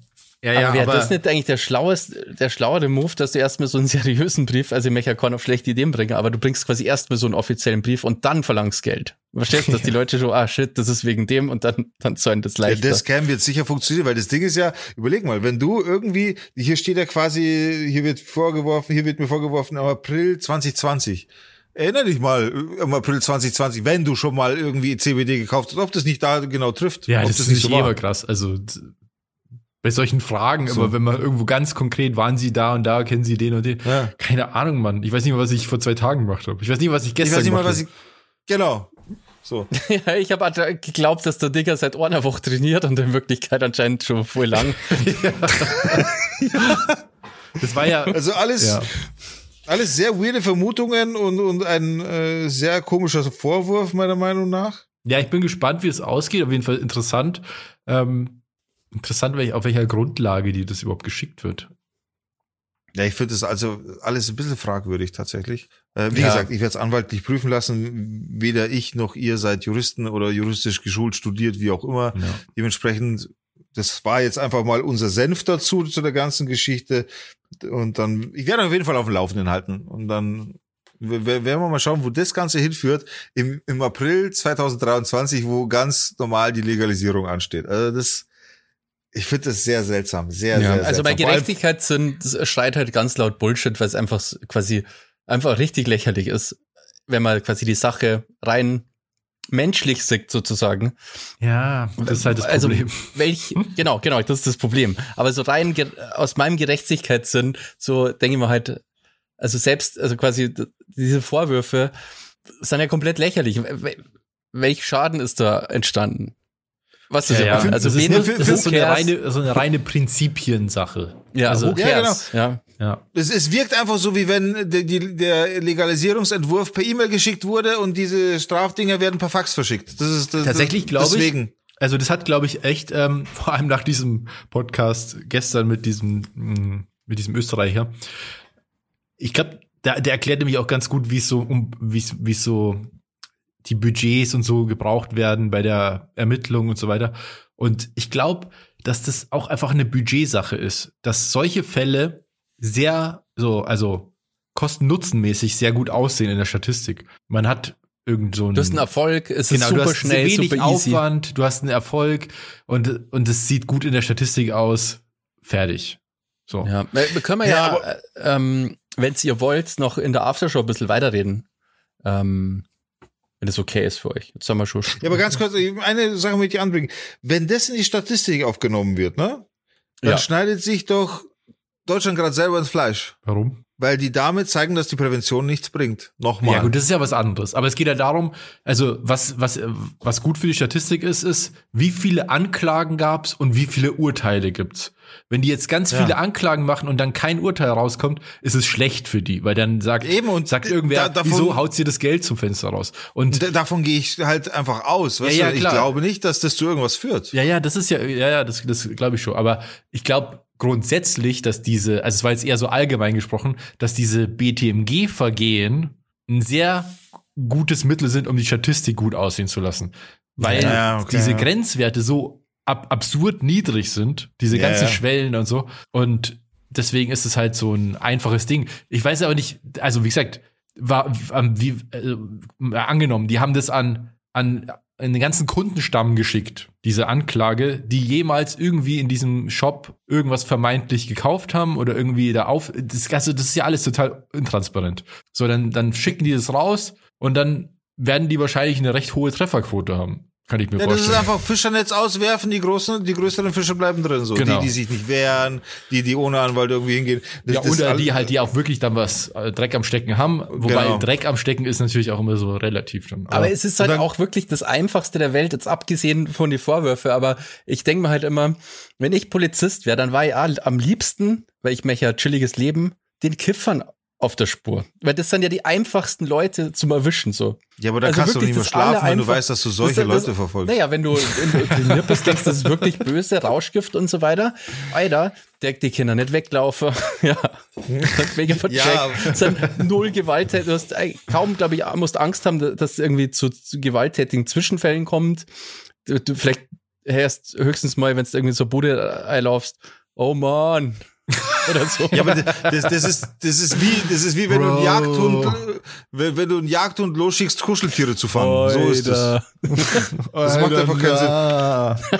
aber wäre das nicht eigentlich der schlaueste, der schlauere Move, dass du erstmal so einen seriösen Brief, also ich möchte ja keinen auf schlechte Ideen bringen, aber du bringst quasi erstmal so einen offiziellen Brief und dann verlangst Geld. Verstehst du, dass die Leute so, ah shit, das ist wegen dem und dann, dann zahlen das Ja, leichter. der Scam wird sicher funktionieren, weil das Ding ist ja, überleg mal, wenn du irgendwie, hier steht ja quasi, hier wird vorgeworfen, hier wird mir vorgeworfen, im April 2020. Erinner dich mal, äh, im April 2020, wenn du schon mal irgendwie CBD gekauft hast, ob das nicht da genau trifft. Ja, ob das, ist nicht so eh war. immer krass. Also bei solchen Fragen, So. aber wenn man irgendwo ganz konkret, waren sie da und da, kennen sie den und den. Ja. Keine Ahnung, Mann. Ich weiß nicht mal, was ich vor zwei Tagen gemacht habe. Ich weiß nicht, was ich Ich gestern weiß nicht mal, gemacht was habe. ich, genau. So. Ja, ich habe geglaubt, dass der Digger seit einer Woche trainiert und in Wirklichkeit anscheinend schon voll lang. Das war ja, Also alles, ja. alles sehr weirde Vermutungen und, und ein äh, sehr komischer Vorwurf, meiner Meinung nach. Ja, ich bin gespannt, wie es ausgeht. Auf jeden Fall interessant. Ähm, interessant, auf welcher Grundlage die das überhaupt geschickt wird. Ja, ich finde das also alles ein bisschen fragwürdig tatsächlich. Äh, wie Ja. gesagt, ich werde es anwaltlich prüfen lassen. Weder ich noch ihr seid Juristen oder juristisch geschult, studiert, wie auch immer. Ja. Dementsprechend, das war jetzt einfach mal unser Senf dazu, zu der ganzen Geschichte. Und dann, ich werde auf jeden Fall auf dem Laufenden halten. Und dann werden wir mal schauen, wo das Ganze hinführt. Im, im April 2023, wo ganz normal die Legalisierung ansteht. Also das, ich finde das sehr seltsam. Sehr, sehr seltsam. also bei Gerechtigkeit sind, schreit halt ganz laut Bullshit, weil es einfach quasi einfach richtig lächerlich ist, wenn man quasi die Sache rein menschlich sieht sozusagen. Ja, das ist halt das Also, Problem. Welch, genau, genau, das ist das Problem. Aber so rein aus meinem Gerechtigkeitssinn, so denke ich mir halt, also selbst, also quasi diese Vorwürfe sind ja komplett lächerlich. Wel- Welch Schaden ist da entstanden? Was ist ja, ja. also das ist, wen- das ist so eine reine, so eine reine Prinzipiensache. ja, also, who Ja, cares? ja, ja. Es, es wirkt einfach so, wie wenn der, die, der Legalisierungsentwurf per E-Mail geschickt wurde und diese Strafdinger werden per Fax verschickt. Das ist das, Tatsächlich glaube ich- deswegen. Also das hat, glaube ich, echt, ähm, vor allem nach diesem Podcast gestern mit diesem, mh, mit diesem Österreicher. Ich glaube, der, der erklärt nämlich auch ganz gut, wie es so, um, wie es wie es so die Budgets und so gebraucht werden bei der Ermittlung und so weiter. Und ich glaube, dass das auch einfach eine Budgetsache ist, dass solche Fälle sehr so, also kosten-nutzen-mäßig sehr gut aussehen in der Statistik. Man hat irgend so Du hast einen Erfolg, es ist Genau, super du hast schnell, wenig super easy. Aufwand, du hast einen Erfolg und, und es sieht gut in der Statistik aus. Fertig. So. Ja, wir können wir Ja, ja, äh, ähm, wenn ihr wollt, noch in der Aftershow ein bisschen weiterreden. Ähm, wenn es okay ist für euch. Jetzt haben wir schon. Ja, aber ganz kurz, eine Sache möchte ich anbringen. Wenn das in die Statistik aufgenommen wird, ne? Dann Ja. schneidet sich doch Deutschland gerade selber ins Fleisch. Warum? Weil die damit zeigen, dass die Prävention nichts bringt. Nochmal. Ja, gut, das ist ja was anderes. Aber es geht ja darum, also was, was, was gut für die Statistik ist, ist, wie viele Anklagen gab's und wie viele Urteile gibt's. Wenn die jetzt ganz Ja. viele Anklagen machen und dann kein Urteil rauskommt, ist es schlecht für die, weil dann sagt, Eben, und sagt da- irgendwer, davon- wieso haut sie das Geld zum Fenster raus? Und davon gehe ich halt einfach aus. Weißt Ja, ja, du? Ich glaube nicht, dass das zu irgendwas führt. Ja, ja, das ist ja, ja, ja, das, das glaube ich schon. Aber ich glaube grundsätzlich, dass diese, also es war jetzt eher so allgemein gesprochen, dass diese BTMG-Vergehen ein sehr gutes Mittel sind, um die Statistik gut aussehen zu lassen. Weil Ja, okay, diese ja. Grenzwerte so ab absurd niedrig sind, diese Ja, ganzen. Schwellen und so. Und deswegen ist es halt so ein einfaches Ding. Ich weiß aber nicht, also wie gesagt, war, wie, äh, angenommen, die haben das an an, an den ganzen Kundenstamm geschickt, diese Anklage, die jemals irgendwie in diesem Shop irgendwas vermeintlich gekauft haben oder irgendwie da auf. Das, also das ist ja alles total intransparent. So, dann, dann schicken die das raus und dann werden die wahrscheinlich eine recht hohe Trefferquote haben. Kann ich mir Ja, das ist vorstellen. einfach Fischernetz auswerfen, die großen, die größeren Fische bleiben drin, so. Genau. Die, die sich nicht wehren, die, die ohne Anwalt irgendwie hingehen. Das- ja, das oder die halt, die auch wirklich dann was äh, Dreck am Stecken haben. Wobei Genau. Dreck am Stecken ist natürlich auch immer so relativ dann. Aber es ist halt dann- auch wirklich das Einfachste der Welt, jetzt abgesehen von die Vorwürfe. Aber ich denke mir halt immer, wenn ich Polizist wäre, dann war ich am liebsten, weil ich möchte ja chilliges Leben, den Kiffern auf der Spur. Weil das sind ja die einfachsten Leute zum Erwischen, so. Ja, aber da Also kannst du nicht mehr das schlafen, wenn du weißt, dass du solche Das- das- Leute verfolgst. Naja, wenn du, trainiert bist, denkst, das ist wirklich böse, Rauschgift und so weiter. Alter, der, die Kinder nicht weglaufen. ja. Wegen von Ja, sind null Gewalt. Du hast äh, kaum, glaube ich, musst Angst haben, dass es irgendwie zu, zu gewalttätigen Zwischenfällen kommt. Du, du vielleicht hörst höchstens mal, wenn du irgendwie so Bude einlaufst, oh man. Oder so. Ja, aber das, das ist, das ist wie, das ist wie wenn du einen Bro. Jagdhund, wenn, wenn du einen Jagdhund losschickst, Kuscheltiere zu fangen. So ist es. Alter. Das macht einfach keinen Sinn.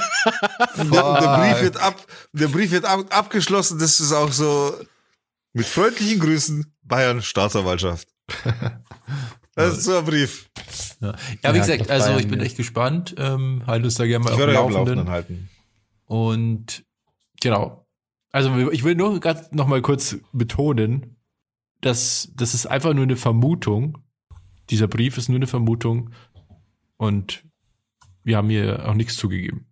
Sinn. Der, der Brief wird ab, der Brief wird ab, abgeschlossen. Das ist auch so mit freundlichen Grüßen Bayern Staatsanwaltschaft. Das ist so ein Brief. Ja, ja wie Ja, gesagt, also Bayern, ich bin ja. echt gespannt. Ähm, halt uns da gerne mal Ich auf dem Laufenden. Laufenden halten. Und genau. Also ich will nur gerade noch mal kurz betonen, dass das ist einfach nur eine Vermutung. Dieser Brief ist nur eine Vermutung und wir haben hier auch nichts zugegeben.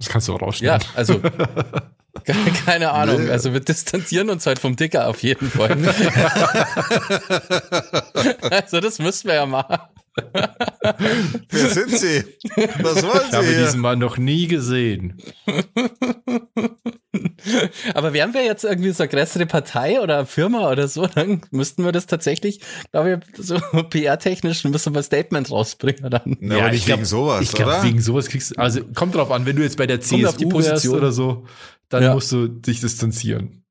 Das kannst du auch Ja, rausschneiden. also ke- keine Ahnung. Nee. Also wir distanzieren uns halt vom Dicker auf jeden Fall. also das müssen wir ja machen. Wer sind Sie? Was wollen Ich habe Sie diesen hier? Mann noch nie gesehen. Aber wären wir jetzt irgendwie so eine größere Partei oder Firma oder so, dann müssten wir das tatsächlich, glaube ich, so PR-technisch müssen wir ein Statement rausbringen dann. Na, aber nicht ich glaub- wegen sowas, Ich glaube, oder? wegen sowas kriegst du, also kommt drauf an, wenn du jetzt bei der Kommt auf die CSU wärst Position. oder so, dann Ja. musst du dich distanzieren.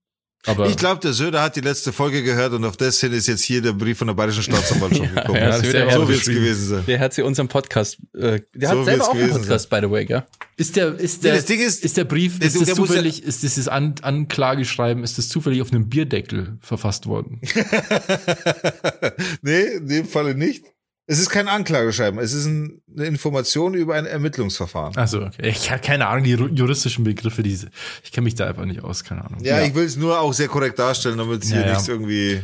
Aber Ich glaube, der Söder hat die letzte Folge gehört und auf das hin ist jetzt hier der Brief von der Bayerischen Staatsanwaltschaft gekommen. ja, das Söder so wird es gewesen sein. Der hat sie unseren Podcast, äh, der So hat selber auch einen Podcast, by the way, gell? Ist der, ist der, das Ding ist- ist der Brief, ist das muss ja- zufällig, ist dieses An Anklageschreiben, ist das zufällig auf einem Bierdeckel verfasst worden? nee, in dem Falle nicht. Es ist kein Anklageschreiben, es ist ein, eine Information über ein Ermittlungsverfahren. Also, okay. Ich habe keine Ahnung, die juristischen Begriffe, diese, ich kenne mich da einfach nicht aus, keine Ahnung. Ja, ich will es nur auch sehr korrekt darstellen, damit es hier Ja, ja. nichts irgendwie.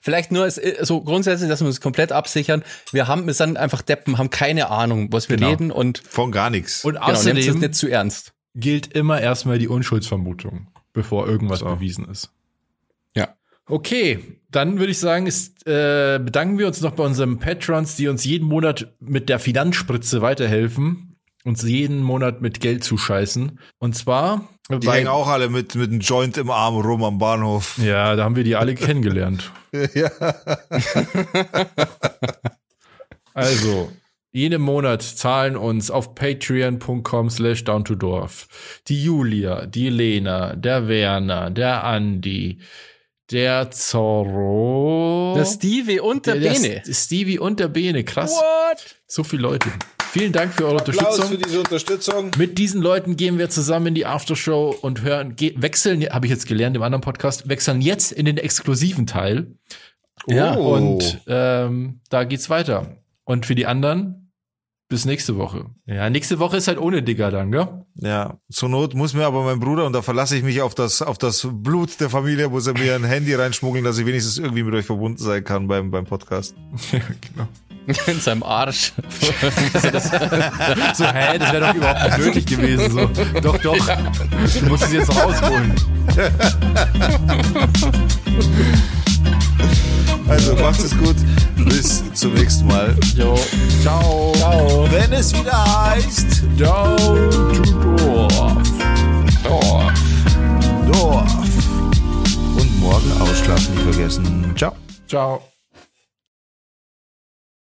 Vielleicht nur äh, so grundsätzlich, dass wir uns komplett absichern. Wir haben, wir sind einfach Deppen, haben keine Ahnung, was wir Genau. reden und Von gar nichts. Und genau, nehmt es außerdem nicht zu ernst. gilt immer erstmal die Unschuldsvermutung, bevor irgendwas So. bewiesen ist. Okay, dann würde ich sagen, ist, äh, bedanken wir uns noch bei unseren Patrons, die uns jeden Monat mit der Finanzspritze weiterhelfen, uns jeden Monat mit Geld zuscheißen. Und zwar Die hängen auch alle mit, mit einem Joint im Arm rum am Bahnhof. Ja, da haben wir die alle kennengelernt. ja. Also, jeden Monat zahlen uns auf patreon.com slash down to dorf die Julia, die Lena, der Werner, der Andi, der Zorro. Der Stevie und der, Bene. S- Stevie und der Bene, krass. What? So viele Leute. Vielen Dank für eure Applaus für Unterstützung. diese Unterstützung. Mit diesen Leuten gehen wir zusammen in die Aftershow und hören, ge- wechseln, habe ich jetzt gelernt im anderen Podcast, wechseln jetzt in den exklusiven Teil. Ja, Oh. Und ähm, da geht's weiter. Und für die anderen, bis nächste Woche. Ja, nächste Woche ist halt ohne Digger dann, gell? Ja, zur Not muss mir aber mein Bruder, und da verlasse ich mich auf das, auf das Blut der Familie, muss er mir ein Handy reinschmuggeln, dass ich wenigstens irgendwie mit euch verbunden sein kann beim, beim Podcast. ja, genau. In seinem Arsch. So, hä, das wäre doch überhaupt nicht nötig gewesen. So. Doch, doch. Du musst es jetzt rausholen. Also macht es gut. Bis zum nächsten Mal. Jo. Ciao. Ciao. Wenn es wieder heißt Down to Dorf. Dorf. Dorf. Und morgen ausschlafen nicht vergessen. Ciao. Ciao.